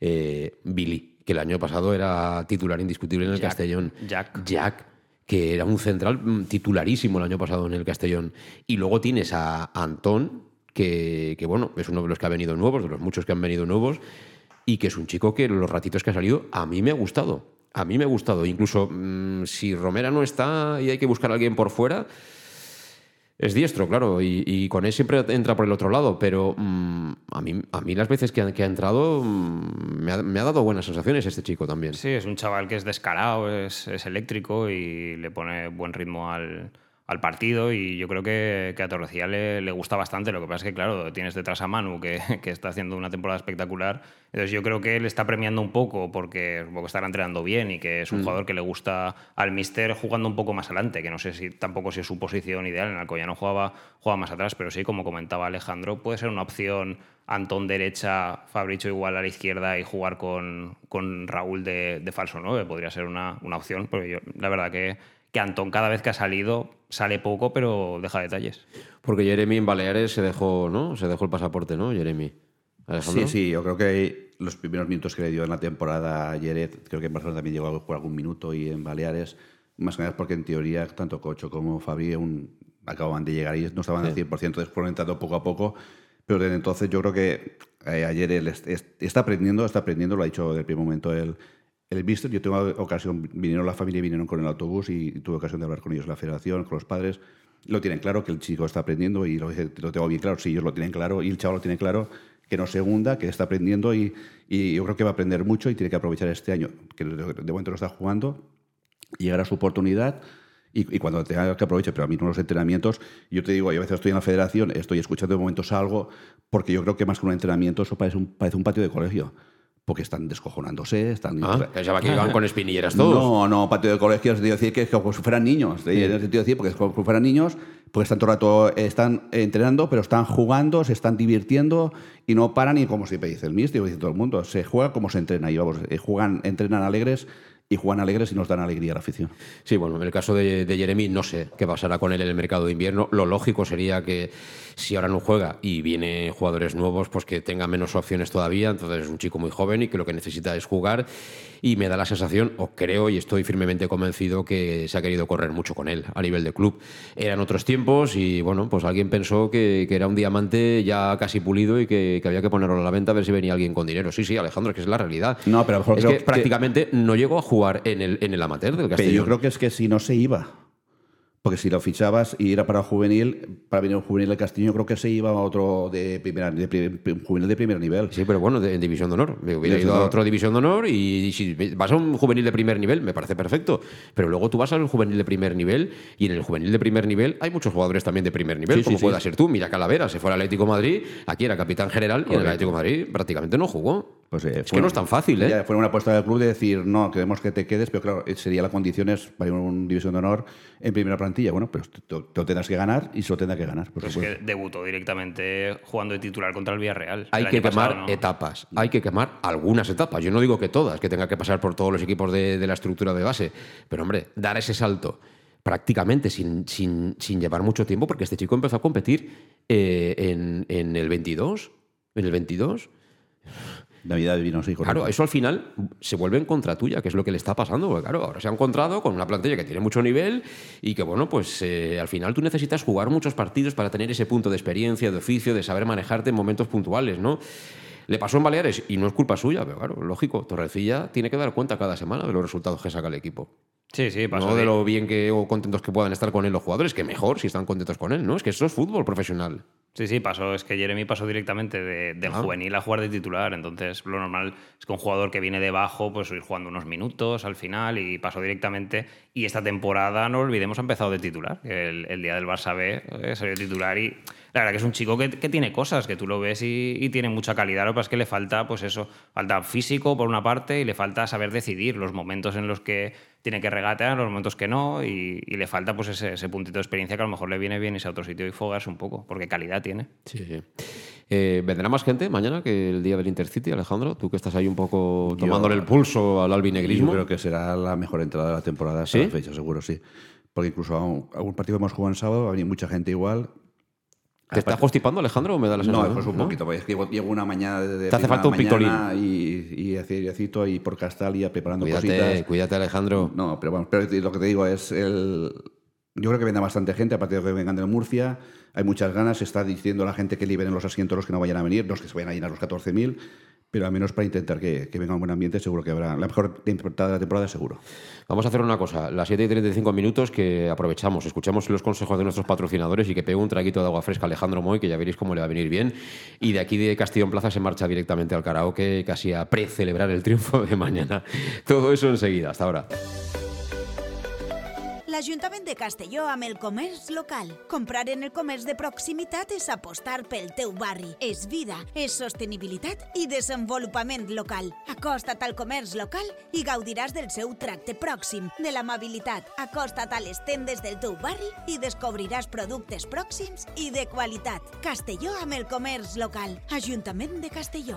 eh, Billy, que el año pasado era titular indiscutible en el Castellón. Jack. Jack que era un central mm, titularísimo el año pasado en el Castellón. Y luego tienes a Antón, que, bueno, es uno de los que ha venido nuevos, de los muchos que han venido nuevos, y que es un chico que los ratitos que ha salido a mí me ha gustado. A mí me ha gustado. Incluso mm, si Romera no está y hay que buscar a alguien por fuera, Es diestro, claro, y, con él siempre entra por el otro lado, pero mm, a, mí, a mí las veces que ha, entrado mm, me, ha, dado buenas sensaciones este chico también. Sí, es un chaval que es descarado, es, es eléctrico y le pone buen ritmo al, al partido y yo creo que, que a Torrecilla le, le, gusta bastante. Lo que pasa es que, claro, tienes detrás a Manu, que, que, está haciendo una temporada espectacular. Entonces yo creo que él está premiando un poco porque, porque estará entrenando bien y que es un mm. jugador que le gusta al Mister jugando un poco más adelante, que no sé si tampoco si es su posición ideal. En Alcoyano jugaba, jugaba más atrás, pero sí, como comentaba Alejandro, puede ser una opción Antón derecha, Fabricio igual a la izquierda y jugar con, con Raúl de, de falso 9. Podría ser una, una opción, porque yo, la verdad que que Antón cada vez que ha salido sale poco, pero deja detalles. Porque Jeremy en Baleares se dejó, ¿no? Se dejó el pasaporte, ¿no, Jeremy? ¿Alejandro? Sí, sí, yo creo que los primeros minutos que le dio en la temporada a Yeret, creo que en Barcelona también llegó por algún minuto y en Baleares, más que nada porque en teoría tanto Cocho como Fabi un, acababan de llegar y no estaban sí. al 100%, entonces fueron entrando poco a poco, pero desde entonces yo creo que eh, ayer él está aprendiendo, está aprendiendo, lo ha dicho desde el primer momento él, el Mister, yo tengo ocasión, vinieron la familia, vinieron con el autobús y tuve ocasión de hablar con ellos, la federación, con los padres. Lo tienen claro que el chico está aprendiendo y lo, lo tengo bien claro, sí, ellos lo tienen claro y el chaval lo tiene claro, que no se hunda, que está aprendiendo y, yo creo que va a aprender mucho y tiene que aprovechar este año, que de momento lo está jugando, llegar a su oportunidad y, cuando tenga que aproveche, pero a mí no los entrenamientos, yo te digo, yo a veces estoy en la federación, estoy escuchando de momentos algo, porque yo creo que más que un entrenamiento eso parece parece un patio de colegio porque están descojonándose, están... Ah, pensaba que iban con espinilleras todos. No, no, patio de colegio, es decir que es como si fueran niños, sí. en el sentido de decir, porque es como si fueran niños, porque están todo el rato, están entrenando, pero están jugando, se están divirtiendo y no paran y como siempre dice el míster, dice todo el mundo, se juega como se entrena y vamos, eh, juegan, entrenan alegres y juegan alegres y nos dan alegría a la afición. Sí, bueno, en el caso de, de, Jeremy no sé qué pasará con él en el mercado de invierno. Lo lógico sería que si ahora no juega y vienen jugadores nuevos, pues que tenga menos opciones todavía. Entonces es un chico muy joven y que lo que necesita es jugar. Y me da la sensación, o creo y estoy firmemente convencido, que se ha querido correr mucho con él a nivel de club. Eran otros tiempos y bueno, pues alguien pensó que, que era un diamante ya casi pulido y que, que, había que ponerlo a la venta a ver si venía alguien con dinero. Sí, sí, Alejandro, es que es la realidad. No, pero es que, que prácticamente no llegó a jugar jugar en el, en el amateur del Castellón. Pero yo creo que es que si no se iba. Porque si lo fichabas y era para juvenil, para venir un juvenil del Castillo, creo que se iba a otro de primera, de primer, juvenil de primer nivel. Sí, pero bueno, de, en división de honor. Me hubiera ido a otra división de honor y, y, si vas a un juvenil de primer nivel, me parece perfecto. Pero luego tú vas al juvenil de primer nivel y en el juvenil de primer nivel hay muchos jugadores también de primer nivel, sí, como sí, pueda sí. ser tú. Mira Calavera, se fue al Atlético Madrid, aquí era capitán general y en el Atlético Madrid prácticamente no jugó. Pues, eh, es que no es tan fácil, ¿eh? Fue una apuesta del club de decir, no, queremos que te quedes, pero claro, sería la condición es para ir a una división de honor en primera plantilla. Bueno, pues te, tendrás que ganar y se lo tendrá que ganar. Pero es que debutó directamente jugando de titular contra el Villarreal. Hay el que quemar pasado, ¿no? etapas, hay que quemar algunas etapas. Yo no digo que todas, que tenga que pasar por todos los equipos de, de la estructura de base, pero hombre, dar ese salto prácticamente sin, sin, sin, llevar mucho tiempo, porque este chico empezó a competir eh, en, en el 22, en el 22 Navidad de vino, sí, correcto. Claro, eso al final se vuelve en contra tuya, que es lo que le está pasando. Porque, claro, ahora se ha encontrado con una plantilla que tiene mucho nivel y que, bueno, pues eh, al final tú necesitas jugar muchos partidos para tener ese punto de experiencia, de oficio, de saber manejarte en momentos puntuales, ¿no? Le pasó en Baleares y no es culpa suya, pero claro, lógico, Torrecilla tiene que dar cuenta cada semana de los resultados que saca el equipo. Sí, sí, pasó No de lo bien que o contentos que puedan estar con él los jugadores, que mejor si están contentos con él, ¿no? Es que eso es fútbol profesional. Sí, sí, pasó. Es que Jeremy pasó directamente de, del ah. juvenil a jugar de titular. Entonces, lo normal es que un jugador que viene debajo, pues ir jugando unos minutos al final y pasó directamente. Y esta temporada, no olvidemos, ha empezado de titular. El, el día del Barça B eh, salió de titular y la verdad que es un chico que, que tiene cosas, que tú lo ves y, y, tiene mucha calidad. Lo que pasa es que le falta, pues eso, falta físico por una parte y le falta saber decidir los momentos en los que tiene que regatear, los momentos que no, y, y le falta pues ese, ese, puntito de experiencia que a lo mejor le viene bien irse a otro sitio y fogarse un poco, porque calidad tiene. Sí, sí. Eh, ¿Vendrá más gente mañana que el día del Intercity, Alejandro? Tú que estás ahí un poco tomándole yo, el pulso al albinegrismo. Yo creo que será la mejor entrada de la temporada ¿Sí? la fecha, seguro, sí. Porque incluso a un, a un partido que hemos jugado en sábado va a venir mucha gente igual ¿Te está constipando, Alejandro, o me da la sensación? No, pues un ¿no? poquito, porque es que llego una mañana de Te hace falta un pictolín. Y, y ejercito ahí por Castalia preparando cuídate, cositas. Cuídate, Alejandro. No, pero bueno, pero lo que te digo es el... Yo creo que vendrá bastante gente, aparte de que vengan de Murcia. Hay muchas ganas. Se está diciendo la gente que liberen los asientos los que no vayan a venir, los que se vayan a llenar los 14.000. pero al menos para intentar que, venga un buen ambiente, seguro que habrá la mejor temporada de la temporada, seguro. Vamos a hacer una cosa, las 7 y 35 minutos que aprovechamos, escuchamos los consejos de nuestros patrocinadores y que pegue un traguito de agua fresca Alejandro Moy, que ya veréis cómo le va a venir bien. Y de aquí de Castellón Plaza se marcha directamente al karaoke, casi a pre-celebrar el triunfo de mañana. Todo eso enseguida, hasta ahora. L'Ajuntament de Castelló amb el comerç local. Comprar en el comerç de proximitat és apostar pel teu barri. És vida, és sostenibilitat i desenvolupament local. Acosta't al comerç local i gaudiràs del seu tracte pròxim, de l'amabilitat. Acosta't a les tendes del teu barri i descobriràs productes pròxims i de qualitat. Castelló amb el comerç local. Ajuntament de Castelló.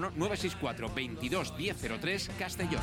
964 22 1003 Castellón.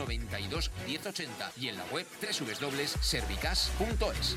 92 1080 y en la web www.servicas.es.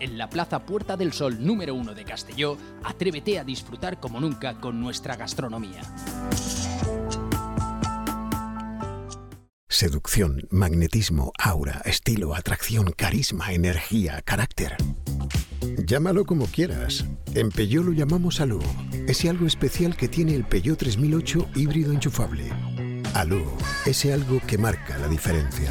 en la Plaza Puerta del Sol número 1 de Castelló, atrévete a disfrutar como nunca con nuestra gastronomía. Seducción, magnetismo, aura, estilo, atracción, carisma, energía, carácter. Llámalo como quieras. En Peugeot lo llamamos Alú. Ese algo especial que tiene el Peugeot 3008 híbrido enchufable. Alú, ese algo que marca la diferencia.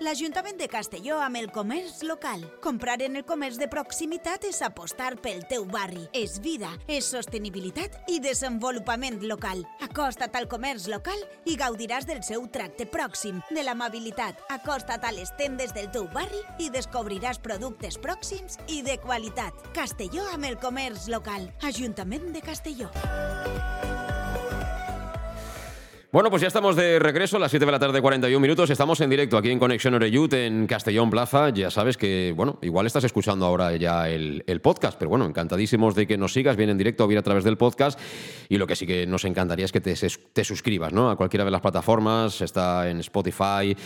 L'Ajuntament de Castelló amb el comerç local. Comprar en el comerç de proximitat és apostar pel teu barri. És vida, és sostenibilitat i desenvolupament local. Acosta't al comerç local i gaudiràs del seu tracte pròxim, de l'amabilitat. Acosta't a les tendes del teu barri i descobriràs productes pròxims i de qualitat. Castelló amb el comerç local. Ajuntament de Castelló. Bueno, pues ya estamos de regreso a las 7 de la tarde, 41 minutos. Estamos en directo aquí en Conexión Oreyut, en Castellón Plaza. Ya sabes que, bueno, igual estás escuchando ahora ya el, el, podcast, pero bueno, encantadísimos de que nos sigas bien en directo o bien a través del podcast. Y lo que sí que nos encantaría es que te, te suscribas, ¿no? A cualquiera de las plataformas. Está en Spotify,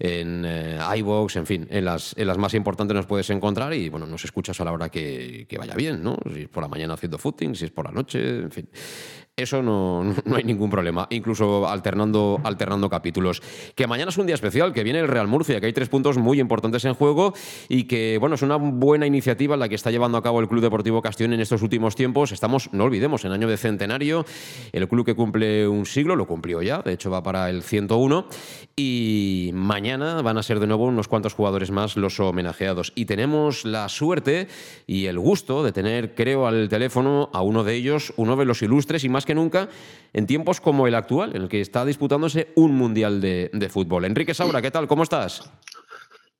en eh, iVoox, en fin, en las, en las más importantes nos puedes encontrar y, bueno, nos escuchas a la hora que, que vaya bien, ¿no? Si es por la mañana haciendo footing, si es por la noche, en fin. Eso no, no, hay ningún problema, incluso alternando, alternando capítulos. Que mañana es un día especial, que viene el Real Murcia, que hay tres puntos muy importantes en juego y que, bueno, es una buena iniciativa la que está llevando a cabo el Club Deportivo Castellón en estos últimos tiempos. Estamos, no olvidemos, en año de centenario, el club que cumple un siglo, lo cumplió ya, de hecho va para el 101, y mañana van a ser de nuevo unos cuantos jugadores más los homenajeados. Y tenemos la suerte y el gusto de tener, creo, al teléfono a uno de ellos, uno de los ilustres y más que nunca en tiempos como el actual, en el que está disputándose un mundial de, de fútbol. Enrique Saura, ¿qué tal? ¿Cómo estás?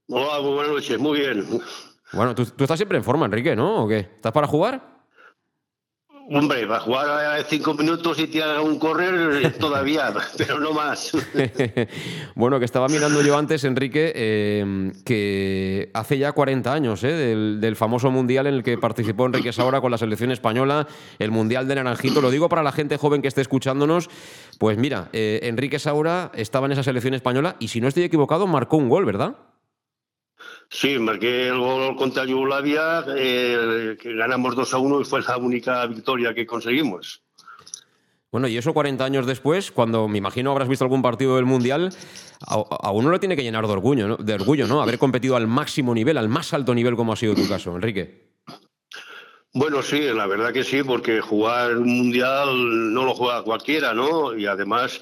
Hola, muy buenas noches, muy bien. Bueno, tú, tú estás siempre en forma, Enrique, ¿no? ¿O qué? ¿Estás para jugar? Hombre, va a jugar cinco minutos y tirar un correr todavía, pero no más. bueno, que estaba mirando yo antes, Enrique, eh, que hace ya 40 años eh, del, del, famoso mundial en el que participó Enrique Saura con la selección española, el mundial de Naranjito. Lo digo para la gente joven que esté escuchándonos. Pues mira, eh, Enrique Saura estaba en esa selección española y si no estoy equivocado, marcó un gol, ¿verdad? Sí, marqué el gol contra Yugoslavia, eh, que ganamos 2 a 1 y fue la única victoria que conseguimos. Bueno, y eso 40 años después, cuando me imagino habrás visto algún partido del Mundial, a, a uno le tiene que llenar de orgullo, ¿no? de orgullo, ¿no? Haber competido al máximo nivel, al más alto nivel como ha sido tu caso, Enrique. Bueno, sí, la verdad que sí, porque jugar un Mundial no lo juega cualquiera, ¿no? Y además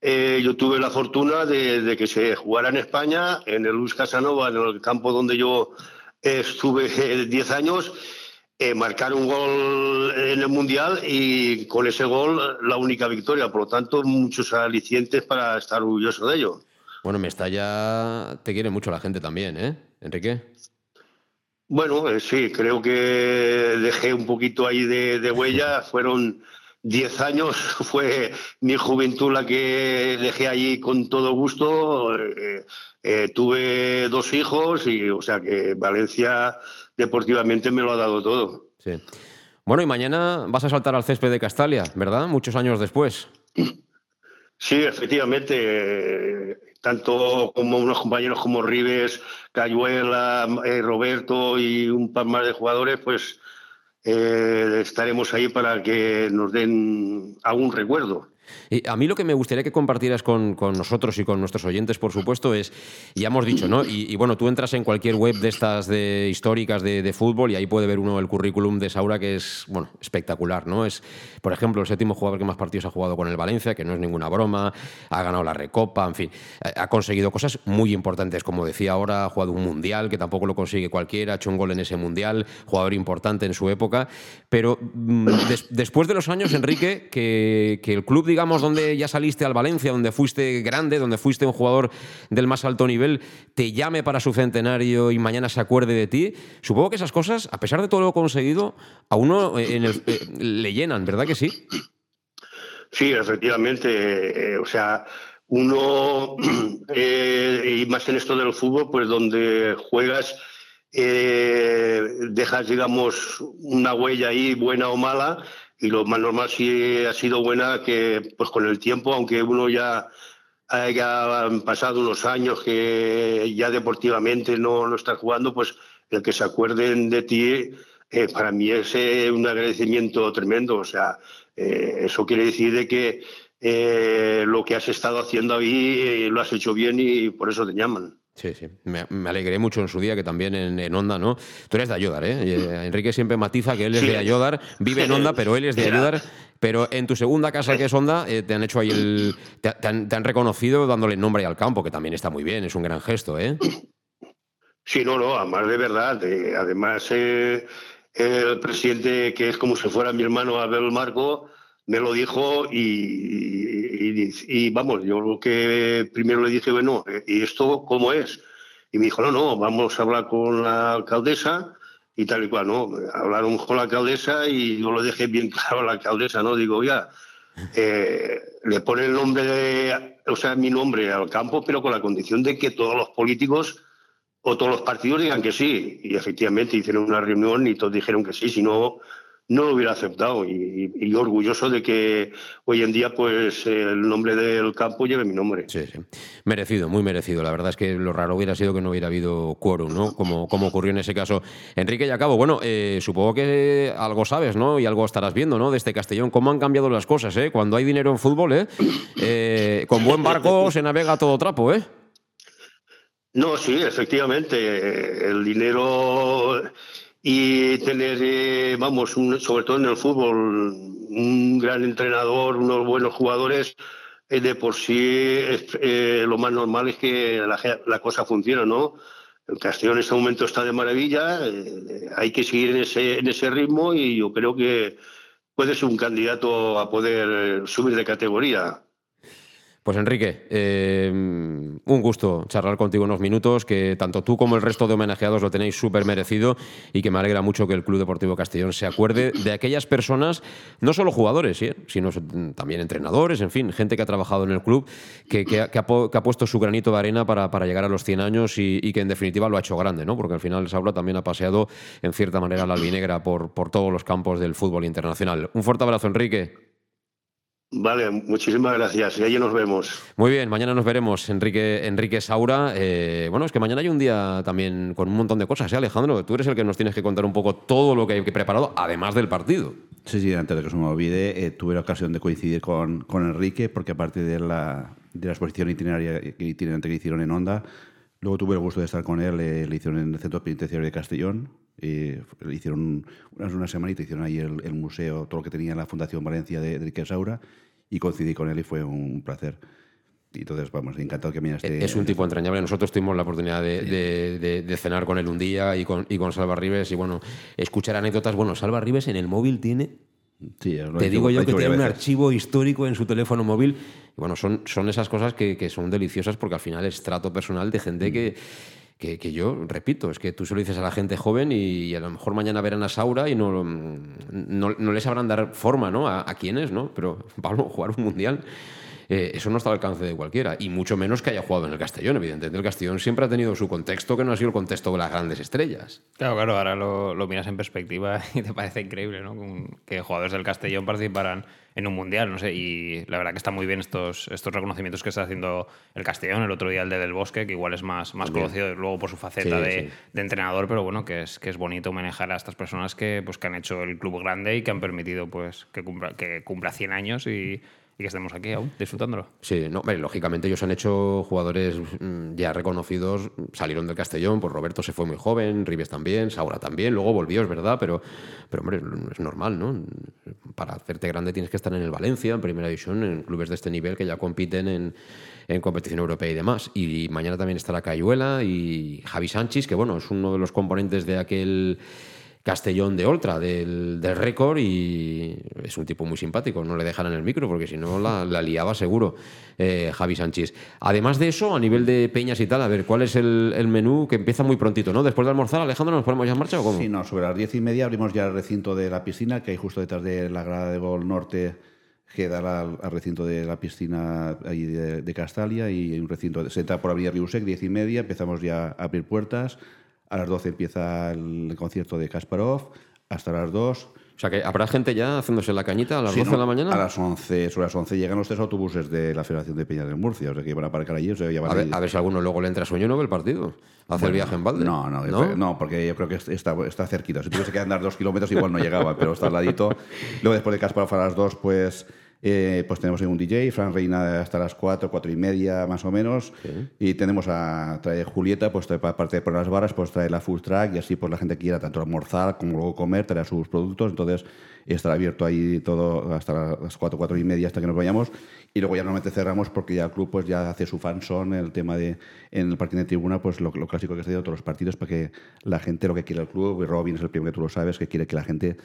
eh, yo tuve la fortuna de, de, que se jugara en España, en el Luis Casanova, en el campo donde yo estuve 10 años, eh, marcar un gol en el Mundial y con ese gol la única victoria. Por lo tanto, muchos alicientes para estar orgulloso de ello. Bueno, me está ya... Te quiere mucho la gente también, ¿eh, Enrique? Bueno, eh, sí, creo que dejé un poquito ahí de, de huella. Fueron 10 años fue mi juventud la que dejé allí con todo gusto. Eh, eh, tuve dos hijos y, o sea, que Valencia deportivamente me lo ha dado todo. Sí. Bueno, y mañana vas a saltar al césped de Castalia, ¿verdad? Muchos años después. Sí, efectivamente. Tanto como unos compañeros como Rives, Cayuela, eh, Roberto y un par más de jugadores, pues eh, estaremos ahí para que nos den algún recuerdo. Y a mí lo que me gustaría que compartieras con, con, nosotros y con nuestros oyentes, por supuesto, es, ya hemos dicho, ¿no? Y, y bueno, tú entras en cualquier web de estas de históricas de, de, fútbol y ahí puede ver uno el currículum de Saura que es, bueno, espectacular, ¿no? Es, por ejemplo, el séptimo jugador que más partidos ha jugado con el Valencia, que no es ninguna broma, ha ganado la Recopa, en fin, ha conseguido cosas muy importantes, como decía ahora, ha jugado un Mundial, que tampoco lo consigue cualquiera, ha hecho un gol en ese Mundial, jugador importante en su época, pero des, después de los años, Enrique, que, que el club, digamos, donde ya saliste al Valencia, donde fuiste grande, donde fuiste un jugador del más alto nivel, te llame para su centenario y mañana se acuerde de ti. Supongo que esas cosas, a pesar de todo lo conseguido, a uno el, eh, le llenan, ¿verdad que sí? Sí, efectivamente. Eh, o sea, uno, eh, y más en esto del fútbol, pues donde juegas, eh, dejas, digamos, una huella ahí, buena o mala, y lo más normal sí ha sido buena que pues con el tiempo, aunque uno ya eh, ya han pasado unos años que ya deportivamente no, no estás jugando, pues el que se acuerden de ti, eh, para mí es eh, un agradecimiento tremendo. O sea, eso quiere decir de que lo que has estado haciendo ahí lo has hecho bien y por eso te llaman. Sí, sí. Me, alegré mucho en su día que también en, Onda, ¿no? Tú eres de Ayodar, ¿eh? Enrique siempre matiza que él es de Ayodar, vive en Onda, pero él es de Ayodar. Pero en tu segunda casa, que es Onda, eh, te han hecho ahí el. Te, han, reconocido dándole nombre al campo, que también está muy bien, es un gran gesto, ¿eh? Sí, no, no, además de verdad. además, eh, el presidente, que es como si fuera mi hermano Abel Marco, me lo dijo y, y, vamos, yo lo que primero le dije, bueno, ¿y esto cómo es? Y me dijo, no, no, vamos a hablar con la alcaldesa y tal y cual, ¿no? Hablaron con la alcaldesa y yo lo dejé bien claro a la alcaldesa, ¿no? Digo, ya, eh, le pone el nombre, de, o sea, mi nombre al campo, pero con la condición de que todos los políticos o todos los partidos digan que sí. Y efectivamente hicieron una reunión y todos dijeron que sí, si no, no lo hubiera aceptado y, orgulloso de que hoy en día pues el nombre del campo lleve mi nombre. Sí, sí. Merecido, muy merecido. La verdad es que lo raro hubiera sido que no hubiera habido quórum, ¿no? Como, como ocurrió en ese caso. Enrique Yacabo, bueno, eh, supongo que algo sabes, ¿no? Y algo estarás viendo, ¿no? De este Castellón, cómo han cambiado las cosas, ¿eh? Cuando hay dinero en fútbol, ¿eh? eh con buen barco se navega todo trapo, ¿eh? No, sí, efectivamente. El dinero y tener, eh, vamos, sobre todo en el fútbol, un gran entrenador, unos buenos jugadores, eh, de por sí eh, lo más normal es que la, cosa funcione, ¿no? El Castillo en este momento está de maravilla, hay que seguir en ese, en ese ritmo y yo creo que puede ser un candidato a poder subir de categoría. Pues Enrique, eh, un gusto charlar contigo unos minutos, que tanto tú como el resto de homenajeados lo tenéis súper merecido y que me alegra mucho que el Club Deportivo Castellón se acuerde de aquellas personas, no solo jugadores, ¿eh? sino también entrenadores, en fin, gente que ha trabajado en el club, que, ha, puesto su granito de arena para, llegar a los 100 años y, que en definitiva lo ha hecho grande, ¿no? porque al final Saura también ha paseado en cierta manera la albinegra por todos los campos del fútbol internacional. Un fuerte abrazo, Enrique. Vale, muchísimas gracias. Y allí nos vemos. Muy bien, mañana nos veremos, Enrique, Enrique Saura. Eh, bueno, es que mañana hay un día también con un montón de cosas, ¿eh, Alejandro? Tú eres el que nos tienes que contar un poco todo lo que hay preparado, además del partido. Sí, sí, antes de que se me olvide, eh, tuve la ocasión de coincidir con, con Enrique, porque aparte de la, de la exposición itineraria itinerante que hicieron en Onda, luego tuve el gusto de estar con él, le hicieron en el Centro Penitenciario de Castellón, le hicieron una, una semanita, hicieron ahí el, museo, todo lo que tenía la Fundación Valencia de, Enrique Saura, y coincidí con él y fue un placer. Y entonces, vamos, encantado que me esté. Es un tipo entrañable. Nosotros tuvimos la oportunidad de, cenar con él un día y con, y con Salva Ribes y, bueno, escuchar anécdotas. Bueno, Salva Ribes en el móvil tiene Sí, Te digo yo que tiene un archivo histórico en su teléfono móvil. Y bueno, son, son esas cosas que, que, son deliciosas porque al final es trato personal de gente que, que, yo, repito, es que tú se lo dices a la gente joven y, a lo mejor mañana verán a Saura y no, no, no les sabrán dar forma ¿no? a, a quienes, ¿no? Pero Pablo, jugar un mundial eh, eso no está al alcance de cualquiera, y mucho menos que haya jugado en el Castellón, evidentemente. El Castellón siempre ha tenido su contexto, que no ha sido el contexto de las grandes estrellas. Claro, claro, ahora lo, miras en perspectiva y te parece increíble, ¿no? Que jugadores del Castellón participaran en un mundial, no sé, y la verdad que está muy bien estos, estos reconocimientos que está haciendo el Castellón, el otro día el de Del Bosque, que igual es más, más conocido luego por su faceta de, entrenador, pero bueno, que es, que es bonito manejar a estas personas que, pues, que han hecho el club grande y que han permitido pues, que, cumpla, que cumpla 100 años y y que estemos aquí aún disfrutándolo. Sí, no, lógicamente ellos han hecho jugadores mm, ya reconocidos, salieron del Castellón, pues Roberto se fue muy joven, Rives también, Saura también, luego volvió, es verdad, pero, pero hombre, es normal, ¿no? Para hacerte grande tienes que estar en el Valencia, en primera división, en clubes de este nivel que ya compiten en, en competición europea y demás. Y mañana también estará Cayuela y Javi Sánchez, que bueno, es uno de los componentes de aquel Castellón de Oltra, del, del récord, y es un tipo muy simpático, no le dejan en el micro, porque si no la, liaba seguro eh, Javi Sánchez. Además de eso, a nivel de peñas y tal, a ver, ¿cuál es el, menú que empieza muy prontito, ¿no? Después de almorzar, Alejandro, ¿nos ponemos ya en marcha o cómo? Sí, no, sobre las diez y media abrimos ya el recinto de la piscina, que hay justo detrás de la grada de gol norte que da al, recinto de la piscina ahí de, Castalia y un recinto, se entra por Avenida Riusec, diez y media, empezamos ya a abrir puertas, a las 12 empieza el concierto de Kasparov, hasta las 2 O sea, que habrá gente ya haciéndose la cañita a las Sí, 12 ¿no? de la mañana. A las 11, sobre las 11 llegan los tres autobuses de la Federación de Peñas de Murcia, o sea que van a aparcar allí. O sea, A ver, a ver si alguno luego le entra sueño y no ve el partido. Hace el Bueno, viaje en balde. No, no, no, porque yo creo que está, está cerquita. Si tuviese que andar dos kilómetros, igual no llegaba, pero está al ladito. Luego, después de Caspar a las dos, pues, eh, pues tenemos un DJ, Fran Reina hasta las cuatro, cuatro y media más o menos. Y tenemos a trae Julieta, pues trae, aparte de poner las barras, pues trae la food track y así pues la gente quiera tanto almorzar como luego comer, traer sus productos. Entonces estará abierto ahí todo hasta las cuatro, cuatro y media hasta que nos vayamos. Y luego ya normalmente cerramos porque ya el club pues ya hace su fanson, el tema de en el parking de tribuna, pues lo, lo clásico que se ha ido todos los partidos para que la gente lo que quiere el club, y Robin es el primero que tú lo sabes, que quiere que la gente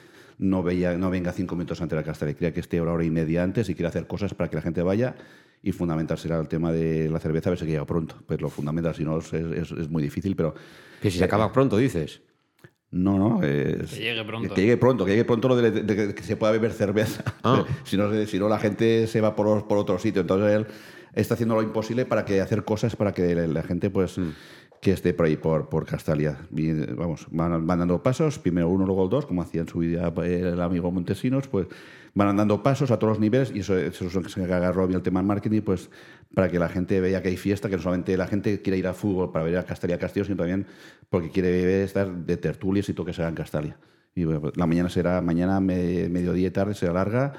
no, veía, no venga cinco minutos antes de la Castellana, quiere que esté hora, hora y media antes y quiere hacer cosas para que la gente vaya. Y fundamental será el tema de la cerveza, a ver si llega pronto. Pues lo fundamental, si no, es, es- es muy difícil, pero... Que si se acaba pronto, dices. No, no. es- Que llegue pronto. Que llegue pronto, que llegue pronto lo de, de- de que se pueda beber cerveza. Ah. si, no, si no, la gente se va por, por otro sitio. Entonces él está haciendo lo imposible para que hacer cosas para que la, la gente pues Mm. Que esté por ahí, por, por Castalia. Vamos, van, van dando pasos, primero uno, luego el dos, como hacía en su día el amigo Montesinos, pues van dando pasos a todos los niveles y eso, eso es lo que se encarga Robbie, el tema del marketing, pues para que la gente vea que hay fiesta, que no solamente la gente quiere ir a fútbol para ver a Castalia Castillo, sino también porque quiere estar de tertulias y todo haga en Castalia. Y bueno, pues, la mañana será, mañana, me- mediodía y tarde, será larga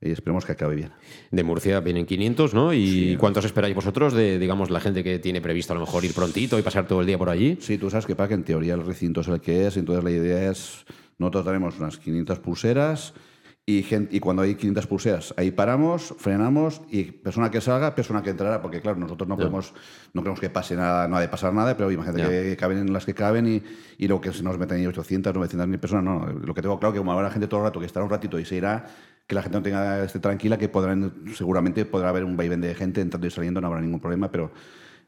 y esperemos que acabe bien. De Murcia vienen 500, ¿no? ¿Y cuántos esperáis vosotros de, digamos, la gente que tiene previsto a lo mejor ir prontito y pasar todo el día por allí? Sí, tú sabes que para que en teoría el recinto es el que es, entonces la idea es, nosotros daremos unas 500 pulseras y, gen- y cuando hay 500 pulseras, ahí paramos, frenamos y persona que salga, persona que entrará, porque claro, nosotros no podemos, no queremos que pase nada, no ha de pasar nada, pero imagínate que caben en las que caben y, y luego que se nos meten ahí 800, 900 mil personas, no, no, lo que tengo claro que como habrá gente todo el rato que estará un ratito y se irá, que la gente no tenga esté tranquila, que podrán, seguramente podrá haber un vaivén de gente entrando y saliendo, no habrá ningún problema, pero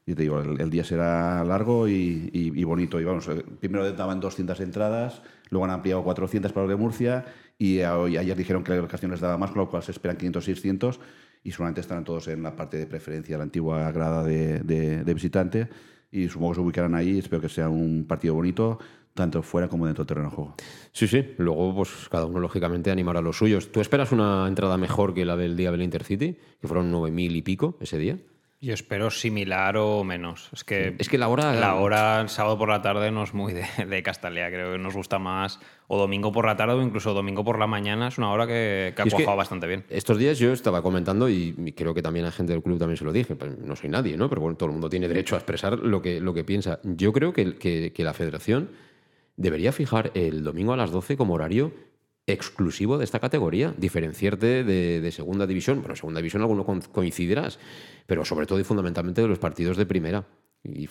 te digo, el, día será largo y, bonito. Y vamos, eh, primero daban 200 entradas, luego han ampliado 400 para los de Murcia y hoy- ayer dijeron que la ocasión les daba más, con lo cual se esperan 500, 600 y seguramente estarán todos en la parte de preferencia, la antigua grada de, de- de visitante y supongo que se ubicarán ahí. Espero que sea un partido bonito, tanto fuera como dentro del terreno de juego. Sí, sí. Luego, pues cada uno, lógicamente, animará a los suyos. ¿Tú esperas una entrada mejor que la del día del Intercity? Que fueron 9.000 y pico ese día. Yo espero similar o menos. Es que, Es que la hora- La hora sábado por la tarde no es muy de, de Castalia. Creo que nos gusta más. O domingo por la tarde o incluso domingo por la mañana. Es una hora que, que ha cuajado bastante bien. Estos días yo estaba comentando y y creo que también a gente del club también se lo dije. pues no soy nadie, ¿no? Pero bueno, todo el mundo tiene derecho a expresar lo que, lo que piensa. Yo creo que, que- que la federación debería fijar el domingo a las 12 como horario exclusivo de esta categoría, diferenciarte de, segunda división. Bueno, segunda división alguno coincidirás, pero sobre todo y fundamentalmente de los partidos de primera. Y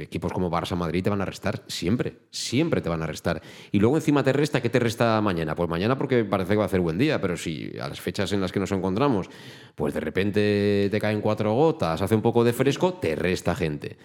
equipos como Barça Madrid te van a restar siempre, siempre te van a restar. Y luego encima te resta, ¿qué te resta mañana? Pues mañana porque parece que va a hacer buen día, pero si a las fechas en las que nos encontramos, pues de repente te caen cuatro gotas, hace un poco de fresco, te resta gente.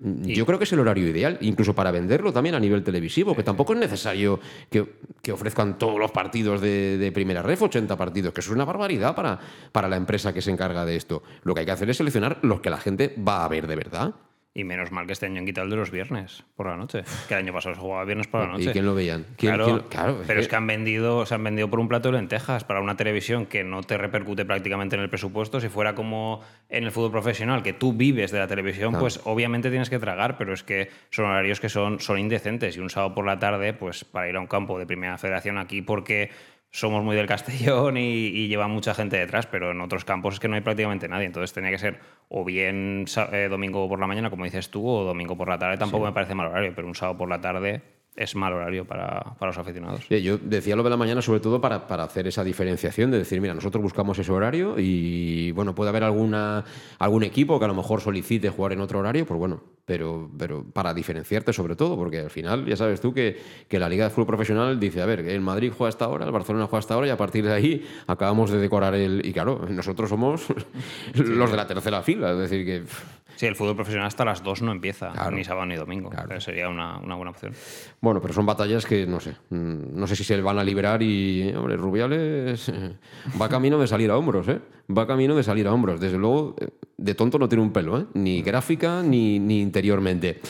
Yo creo que es el horario ideal, incluso para venderlo también a nivel televisivo, que tampoco es necesario que, que ofrezcan todos los partidos de, de primera ref, 80 partidos, que eso es una barbaridad para, para la empresa que se encarga de esto. Lo que hay que hacer es seleccionar los que la gente va a ver de verdad. Y menos mal que este año han quitado el de los viernes por la noche. Que el año pasado se jugaba viernes por la ¿Y noche. quién lo veían? ¿Quién- claro, quién- claro, pero es que han vendido, se han vendido por un plato de lentejas para una televisión que no te repercute prácticamente en el presupuesto. Si fuera como en el fútbol profesional, que tú vives de la televisión, Claro. pues obviamente tienes que tragar, pero es que son horarios que son, son indecentes. Y un sábado por la tarde, pues para ir a un campo de primera federación aquí, porque somos muy del Castellón y, y lleva mucha gente detrás, pero en otros campos es que no hay prácticamente nadie. Entonces tenía que ser o bien eh, domingo por la mañana, como dices tú, o domingo por la tarde. Tampoco Sí. me parece mal horario, pero un sábado por la tarde es mal horario para, para los aficionados. Yo decía lo de la mañana sobre todo para, para hacer esa diferenciación de decir, mira, nosotros buscamos ese horario y bueno, puede haber alguna, algún equipo que a lo mejor solicite jugar en otro horario, pues bueno, pero, pero para diferenciarte sobre todo, porque al final ya sabes tú que, que la Liga de Fútbol Profesional dice, a ver, el Madrid juega a esta hora, el Barcelona juega a esta hora y a partir de ahí acabamos de decorar el... Y claro, nosotros somos los de la tercera fila, es decir que... Sí, el fútbol profesional hasta las 2 no empieza, ni sábado ni domingo. Pero Sería una, una buena opción. Bueno, pero son batallas que no sé. mm, No sé si se van a liberar y. Hombre, Rubiales va camino de salir a hombros, ¿eh? Va camino de salir a hombros. Desde luego, eh, de tonto no tiene un pelo, ¿eh? Ni gráfica ni, ni interiormente.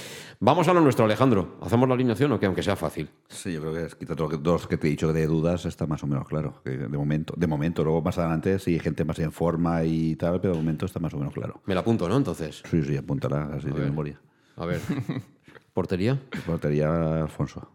Vamos a lo nuestro, Alejandro. ¿Hacemos la alineación o qué? Aunque sea fácil. Sí, yo creo que es quitando los dos que te he dicho de dudas está más o menos claro. Que de momento, de momento, luego más adelante sí hay gente más en forma y tal, pero de momento está más o menos claro. Me la apunto, ¿no? Entonces. Sí, sí, apúntala así de ver. memoria. A ver. ¿Portería? Portería Alfonso.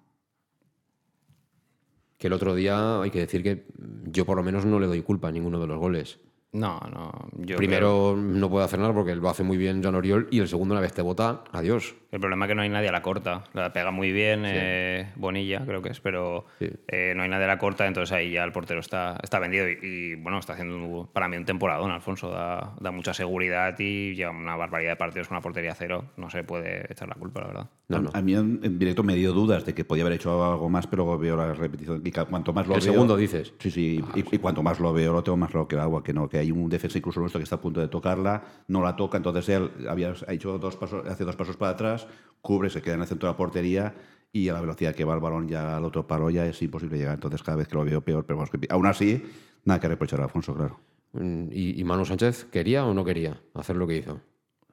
Que el otro día hay que decir que yo por lo menos no le doy culpa a ninguno de los goles. No, no. Yo Primero no puede hacer nada porque lo hace muy bien Jan Oriol y el segundo una vez te bota, adiós. El problema es que no hay nadie a la corta. La pega muy bien eh, Bonilla, creo que es, pero eh, no hay nadie a la corta, entonces ahí ya el portero está, está vendido. Y, y, bueno, está haciendo para mí un temporadón, Alfonso. Da, da mucha seguridad y lleva una barbaridad de partidos con una portería cero. No se puede echar la culpa, la verdad. A, a mí en, en directo me dio dudas de que podía haber hecho algo más, pero veo la repetición. Y cuanto más lo El veo. segundo dices. Sí, sí. y, y cuanto más lo veo, lo tengo más claro que el agua, que no, que hay un defensa incluso nuestro que está a punto de tocarla, no la toca, entonces él había ha hecho dos pasos, hace dos pasos para atrás, cubre, se queda en el centro de la portería y a la velocidad que va el balón ya al otro palo ya es imposible llegar. Entonces cada vez que lo veo peor, pero vamos, que aún así, nada que reprochar a Alfonso, claro. Mm, ¿Y, y Manu Sánchez quería o no quería hacer lo que hizo?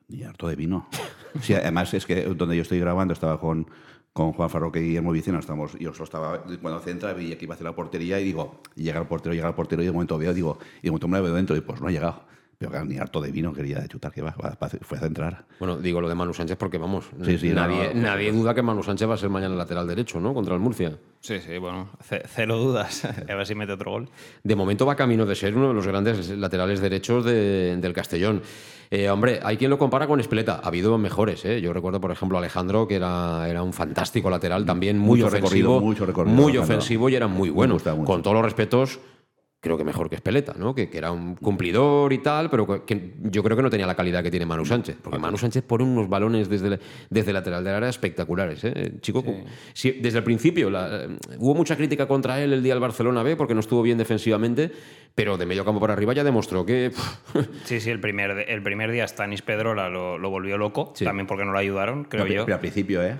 Y harto de vino. Sí, además es que donde yo estoy grabando estaba con, con Juan Farroque y Guillermo Vicena, estamos, yo solo estaba, cuando centra, veía que iba hacia la portería y digo, llega el portero, llega el portero y de momento veo, digo, y de momento me la veo dentro y pues no ha llegado. Pero claro, ni harto de vino quería de chutar que va, va- va- fue a centrar. Bueno, digo lo de Manu Sánchez porque vamos, Sí, sí, no, nadie, no, nadie duda que Manu Sánchez va a ser mañana lateral derecho, ¿no? Contra el Murcia. Sí, sí, bueno, ce- cero dudas. a ver si mete otro gol. De momento va camino de ser uno de los grandes laterales derechos de- del Castellón. Eh, hombre, hay quien lo compara con Espleta. Ha habido mejores. ¿eh? Yo recuerdo, por ejemplo, a Alejandro, que era, era un fantástico lateral, también muy Mucho ofensivo. recorrido, mucho recorrido, muy Alejandro. ofensivo y era muy bueno. gusta. Con todos los respetos, creo que mejor que Espeleta, ¿no? Que, que era un cumplidor y tal, pero que, que yo creo que no tenía la calidad que tiene Manu Sánchez. Porque Manu Sánchez pone unos balones desde, la- desde lateral del área espectaculares. ¿eh? Chico, sí, desde el principio la- hubo mucha crítica contra él el día del Barcelona B porque no estuvo bien defensivamente, pero de medio campo para arriba ya demostró que. Sí, sí, el primer, el primer día Stanis Pedrola lo, lo volvió loco, también porque no lo ayudaron, creo yo. pero al principio, ¿eh?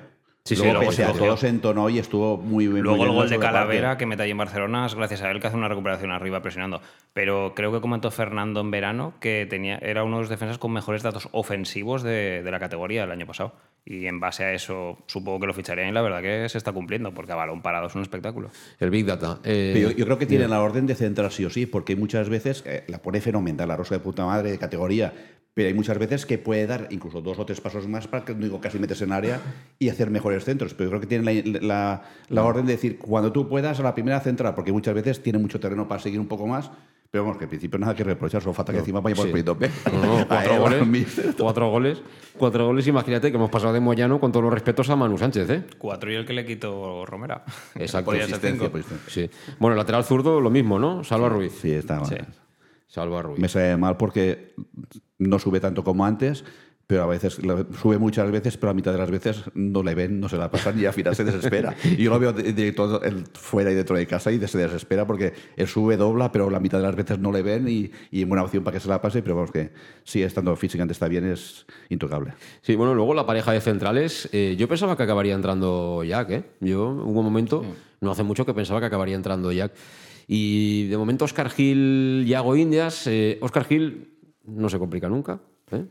Sí, sí, luego, pese a todo, se entonó y estuvo muy bien. Luego muy el bien gol de parte. Calavera que mete ahí en Barcelona es gracias a él que hace una recuperación arriba presionando. Pero creo que comentó Fernando en verano que tenía, era uno de los defensas con mejores datos ofensivos de, de la categoría el año pasado. Y en base a eso supongo que lo ficharían y la verdad que se está cumpliendo porque a balón parado es un espectáculo. El Big Data. eh, yo, yo creo que tiene la orden de centrar sí o sí, porque muchas veces eh, la pone fenomenal, la rosa de puta madre de categoría, pero hay muchas veces que puede dar incluso dos o tres pasos más para que no digo casi metes en área y hacer mejores centros. Pero yo creo que tiene la, la- la orden de decir cuando tú puedas a la primera centrar, porque muchas veces tiene mucho terreno para seguir un poco más. Pero vamos, que al principio nada que reprochar, solo falta que encima vaya por sí. el tope. No, no, cuatro él, goles. Cuatro goles. Cuatro goles, imagínate que hemos pasado de Moyano con todos los respetos a Manu Sánchez, ¿eh? Cuatro y el que le quitó Romera. Exacto. Ser cinco. Sí. Bueno, lateral zurdo, lo mismo, ¿no? Salva Ruiz. Sí, está mal. Salva Ruiz. Me sale mal porque no sube tanto como antes, pero a veces sube muchas veces, pero a mitad de las veces no le ven, no se la pasan y al final se desespera. Y yo lo veo de- directo el- fuera y dentro de casa y se desespera porque él sube, dobla, pero la mitad de las veces no le ven y, y buena opción para que se la pase, pero vamos que sigue estando físicamente está bien, es intocable. Sí, bueno, luego la pareja de centrales, eh, yo pensaba que acabaría entrando Jack, ¿eh? Yo hubo un momento, no hace mucho, que pensaba que acabaría entrando Jack. Y de momento Oscar Gil, Yago Indias, eh, Oscar Gil no se complica nunca, ¿eh?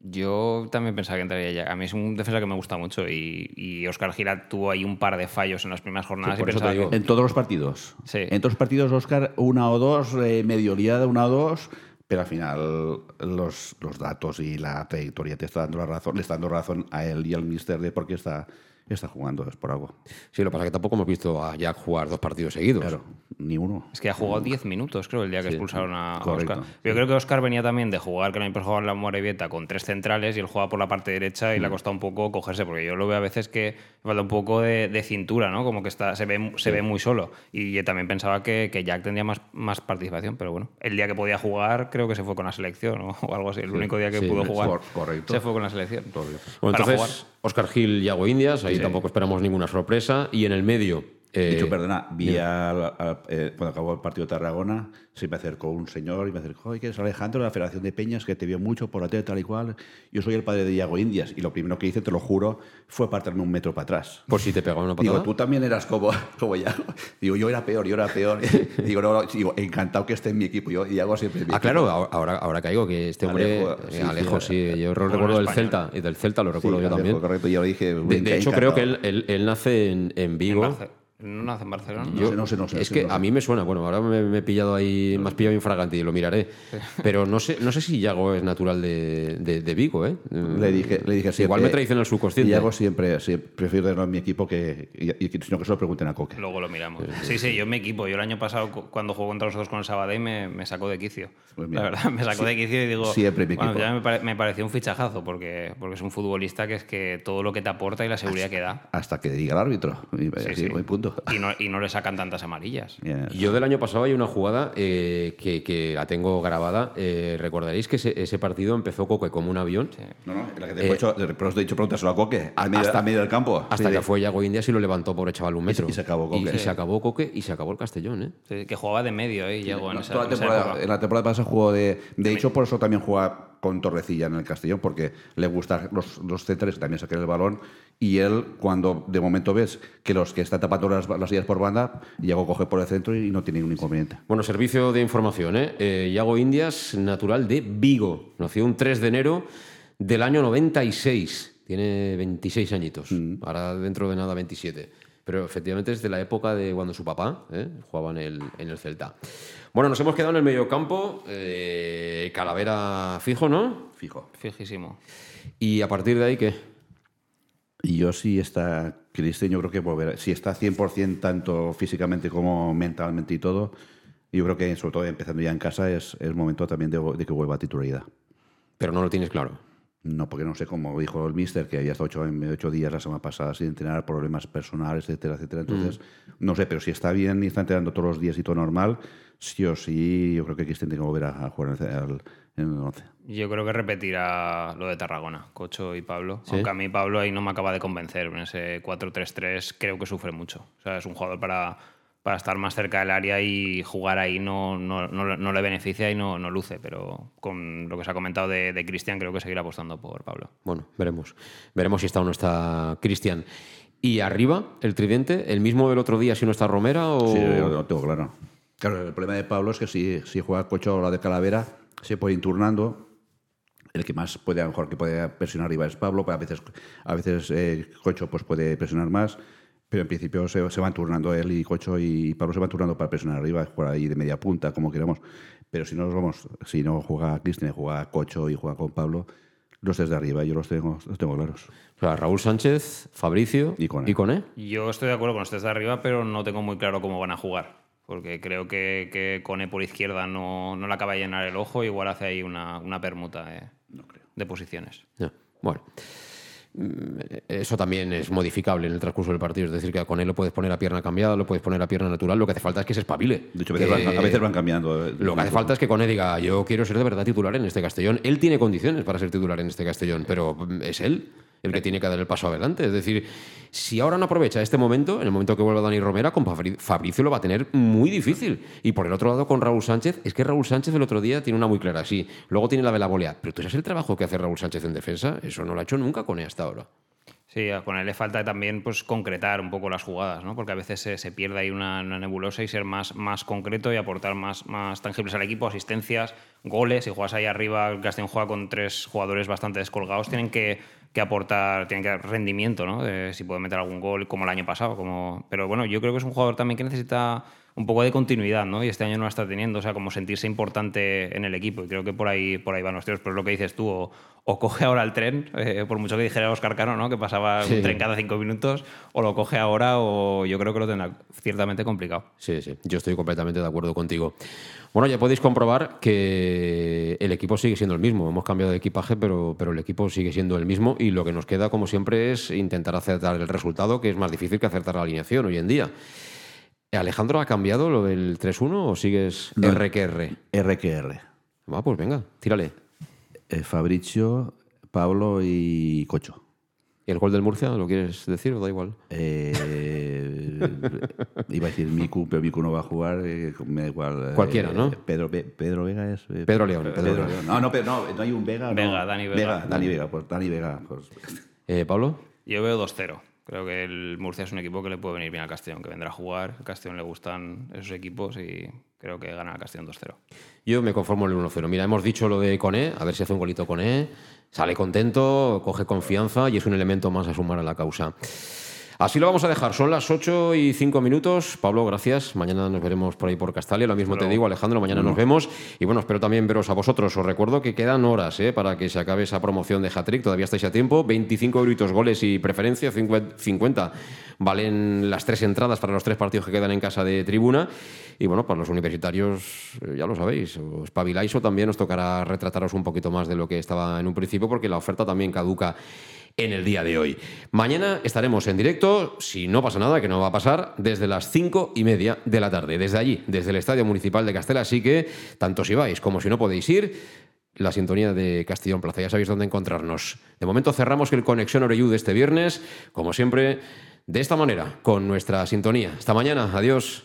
Yo también pensaba que entraría ya. A mí es un defensa que me gusta mucho y, y Oscar Gira tuvo ahí un par de fallos en las primeras jornadas y pensaba que- En todos los partidos. Sí. En todos los partidos, Oscar, una o dos, eh, medio liada, una o dos, pero al final los, los datos y la trayectoria te está dando la razón, le está dando razón a él y al mister de por qué está, está jugando, es por algo. Sí, lo que pasa es que tampoco hemos visto a Jack jugar dos partidos seguidos. Claro, ni uno. Es que ha jugado 10 minutos, creo, el día que Sí, expulsaron a a correcto. Oscar. Yo creo que Oscar venía también de jugar, que año pasado jugaba en la Morevieta con tres centrales y él jugaba por la parte derecha y le ha costado un poco cogerse, porque yo lo veo a veces que falta un poco de, de cintura, ¿no? Como que está, se, ve, se Sí. ve muy solo. Y yo también pensaba que, que Jack tendría más, más participación, pero bueno, el día que podía jugar creo que se fue con la selección ¿no? o algo así. El Sí, único día que sí, pudo jugar cor- correcto. se fue con la selección. Bueno, entonces, Oscar Gil, Yago Indias, ahí Sí. Tampoco esperamos ninguna sorpresa. Y en el medio, Eh, De hecho, perdona, vi al- al- eh, cuando acabó el partido de Tarragona, se me acercó un señor y me acercó, oye, que es Alejandro de la Federación de Peñas, que te vio mucho por la tele, tal y cual. Yo soy el padre de Iago Indias. Y lo primero que hice, te lo juro, fue apartarme un metro para atrás. Por si te pegaba una patada. Digo, tú también eras como, como Iago. Digo, yo era peor, yo era peor. Digo, no, no, digo, encantado que esté en mi equipo. Yo, Iago siempre en mi Ah, equipo. claro, ahora, ahora caigo que este hombre, Alejo, eh, sí, Alejo, sí, sí, yo recuerdo del. Celta, y del Celta lo recuerdo Sí, yo Alejo, también. correcto, yo lo dije. De, de hecho, creo que él, él- él nace en, en Vigo. ¿No nace en Barcelona? Yo- No sé, no sé, no es que no sé. a mí me suena, bueno, ahora me, me he pillado ahí, me has pillado infragante y lo miraré. Pero no sé, no sé si Yago es natural de, de, de Vigo, ¿eh? Le dije, le dije Igual me traiciona el subconsciente. Iago siempre, sí, prefiero tenerlo en mi equipo que, y, y- sino que se lo pregunten a Coque. Luego lo miramos. Sí, sí, yo en mi equipo. Yo el año pasado, cu- cuando jugó contra nosotros con el Sabadell, me, me sacó de quicio. Pues mira, la verdad, me sacó sí- de quicio y digo. siempre mi bueno, equipo. ya me, pare- me pareció un fichajazo porque, porque es un futbolista que es que todo lo que te aporta y la seguridad que da. Hasta que diga el árbitro. Y, Sí, así, sí. buen punto. Y no, y no le sacan tantas amarillas. Yeah. Yo del año pasado hay una jugada eh, que, que la tengo grabada. Eh, Recordaréis que ese, ese partido empezó Coque como un avión. No, no, la que te Eh, he hecho, pero os he dicho pregúntaselo a Coque, a medio, hasta- medio del campo. Hasta Sí. que fue Yago Indias y lo levantó, pobre chaval, un metro. y se acabó Coque. Y, y se acabó Coque y se acabó el Castellón, ¿eh? Sí, que jugaba de medio, ¿eh? Llegó en No, esa, en temporada- en la temporada pasada jugó de. De hecho, por eso también juega con Torrecilla en el Castellón, porque le gustan los, los centros que también saquen el balón. Y él, cuando de momento ves que los que están tapando las, las sillas por banda, Iago coge por el centro y no tiene ningún inconveniente. Bueno, servicio de información, ¿eh? Eh, Yago Indias, natural de Vigo. Nació un 3 de enero del año 96. Tiene 26 añitos. Mm. Ahora dentro de nada 27. Pero efectivamente es de la época de cuando su papá ¿eh? jugaba en el, en el Celta. Bueno, nos hemos quedado en el mediocampo. Eh, Calavera fijo, ¿no? Fijo. Fijísimo. Y a partir de ahí, ¿qué? Y yo sí está Cristian, yo creo que volverá. Si está 100% tanto físicamente como mentalmente y todo, yo creo que sobre todo empezando ya en casa es el momento también de, de que vuelva a titularidad. Pero no lo tienes claro. No, porque no sé, como dijo el mister, que había estado ocho, ocho días la semana pasada sin entrenar, problemas personales, etcétera, etcétera. Entonces, no sé, pero si está bien y está entrenando todos los días y todo normal, sí o sí, yo creo que Cristian tiene que volver a, jugar en el, al- en el 11. Yo creo que repetirá lo de Tarragona, Cocho y Pablo. ¿Sí? Aunque a mí Pablo ahí no me acaba de convencer. En ese 4-3-3 creo que sufre mucho. O sea, es un jugador para, para estar más cerca del área y jugar ahí no, no, no- no le beneficia y no, no luce. Pero con lo que se ha comentado de, de Cristian, creo que seguirá apostando por Pablo. Bueno, veremos. Veremos si está o no está Cristian. Y arriba, el tridente, el mismo del otro día, si no está Romera o. Sí, yo lo tengo claro. Claro, el problema de Pablo es que si, si juega Cocho o la de Calavera, se puede ir turnando. El que más puede, a lo mejor, que puede presionar arriba es Pablo, pero a veces, a veces eh, Cocho pues, puede presionar más. Pero en principio se, se van turnando él y Cocho y Pablo se van turnando para presionar arriba, por ahí de media punta, como queramos. Pero si no nos vamos, si no juega Cristian, juega Cocho y juega con Pablo, los desde arriba yo los tengo, los tengo claros. O sea, Raúl Sánchez, Fabricio Y Cone. y Cone. Yo estoy de acuerdo con ustedes de arriba, pero no tengo muy claro cómo van a jugar. Porque creo que, que Cone por izquierda no, no le acaba de llenar el ojo. Igual hace ahí una, una permuta de, de posiciones. Ya, Bueno. Mm, Eso también es modificable en el transcurso del partido. Es decir, que con él lo puedes poner a pierna cambiada, lo puedes poner a pierna natural. Lo que hace falta es que se espabile. De hecho, a veces, van, a veces van cambiando. eh, Lo que hace falta es que Cone diga, yo quiero ser de verdad titular en este Castellón. Él tiene condiciones para ser titular en este Castellón, pero es él el que tiene que dar el paso adelante. Es decir, si ahora no aprovecha este momento, en el momento que vuelva Dani Romera, con Fabri- Fabricio lo va a tener muy difícil. Y por el otro lado, con Raúl Sánchez, es que Raúl Sánchez el otro día tiene una muy clara, sí. Luego tiene la de volea. Pero tú sabes el trabajo que hace Raúl Sánchez en defensa, eso no lo ha hecho nunca Cone hasta ahora. Sí, con él le falta también pues, concretar un poco las jugadas, ¿no? porque a veces se, se pierde ahí una, nebulosa y ser más, más concreto y aportar más, más tangibles al equipo, asistencias, goles. Si juegas ahí arriba, Castellón juega con tres jugadores bastante descolgados, tienen que, que aportar, tienen que dar rendimiento, ¿no? De si puede meter algún gol como el año pasado. Como... Pero bueno, yo creo que es un jugador también que necesita un poco de continuidad, ¿no? Y este año no la está teniendo, o sea, como sentirse importante en el equipo. Y creo que por ahí, por ahí van los tiros. Pero es lo que dices tú, o, o coge ahora el tren, eh, por mucho que dijera Oscar Cano, ¿no? Que pasaba Sí. un tren cada cinco minutos, o lo coge ahora, o yo creo que lo tendrá ciertamente complicado. Sí, sí, yo estoy completamente de acuerdo contigo. Bueno, ya podéis comprobar que el equipo sigue siendo el mismo. Hemos cambiado de equipaje, pero, pero el equipo sigue siendo el mismo y lo que nos queda, como siempre, es intentar acertar el resultado, que es más difícil que acertar la alineación hoy en día. ¿Alejandro ha cambiado lo del 3-1 o sigues No. RQR? RQR. Va, pues venga, tírale. Eh, Fabricio, Pablo y Cocho. ¿Y el gol del Murcia lo quieres decir o da igual? Eh, iba a decir Miku, pero Miku no va a jugar. eh, me da igual. eh, Cualquiera, ¿no? Pedro, Pedro Vega es. eh, Pedro León, Pedro León. No, no, pero no, no hay un Vega. no. Vega, Dani Vega. Dani Vega, pues Dani Vega. Pues. Eh, ¿Pablo? Yo veo 2-0. Creo que el Murcia es un equipo que le puede venir bien al Castellón, que vendrá a jugar. Al Castellón le gustan esos equipos y creo que gana el Castellón 2-0. Yo me conformo en el 1-0. Mira, hemos dicho lo de Coné, a ver si hace un golito Coné. Sale contento, coge confianza y es un elemento más a sumar a la causa. Así lo vamos a dejar. Son las 8 y 5 minutos. Pablo, gracias. Mañana nos veremos por ahí por Castalia. Lo mismo te digo, Alejandro. Mañana nos vemos. Y bueno, espero también veros a vosotros. Os recuerdo que quedan horas ¿eh? para que se acabe esa promoción de Hattrick. Todavía estáis a tiempo. 25 euritos goles y preferencia. 50 valen las tres entradas para los tres partidos que quedan en casa de tribuna. Y bueno, para los universitarios, eh, ya lo sabéis, os espabiláis o también os tocará retrataros un poquito más de lo que estaba en un principio, porque la oferta también caduca en el día de hoy. Mañana estaremos en directo, si no pasa nada, que no va a pasar, desde las cinco y media de la tarde, desde allí, desde el Estadio Municipal de Castela. Así que, tanto si vais como si no podéis ir, la sintonía de Castellón Plaza, ya sabéis dónde encontrarnos. De momento cerramos el Conexión Oreyú de este viernes, como siempre, de esta manera, con nuestra sintonía. Hasta mañana, adiós.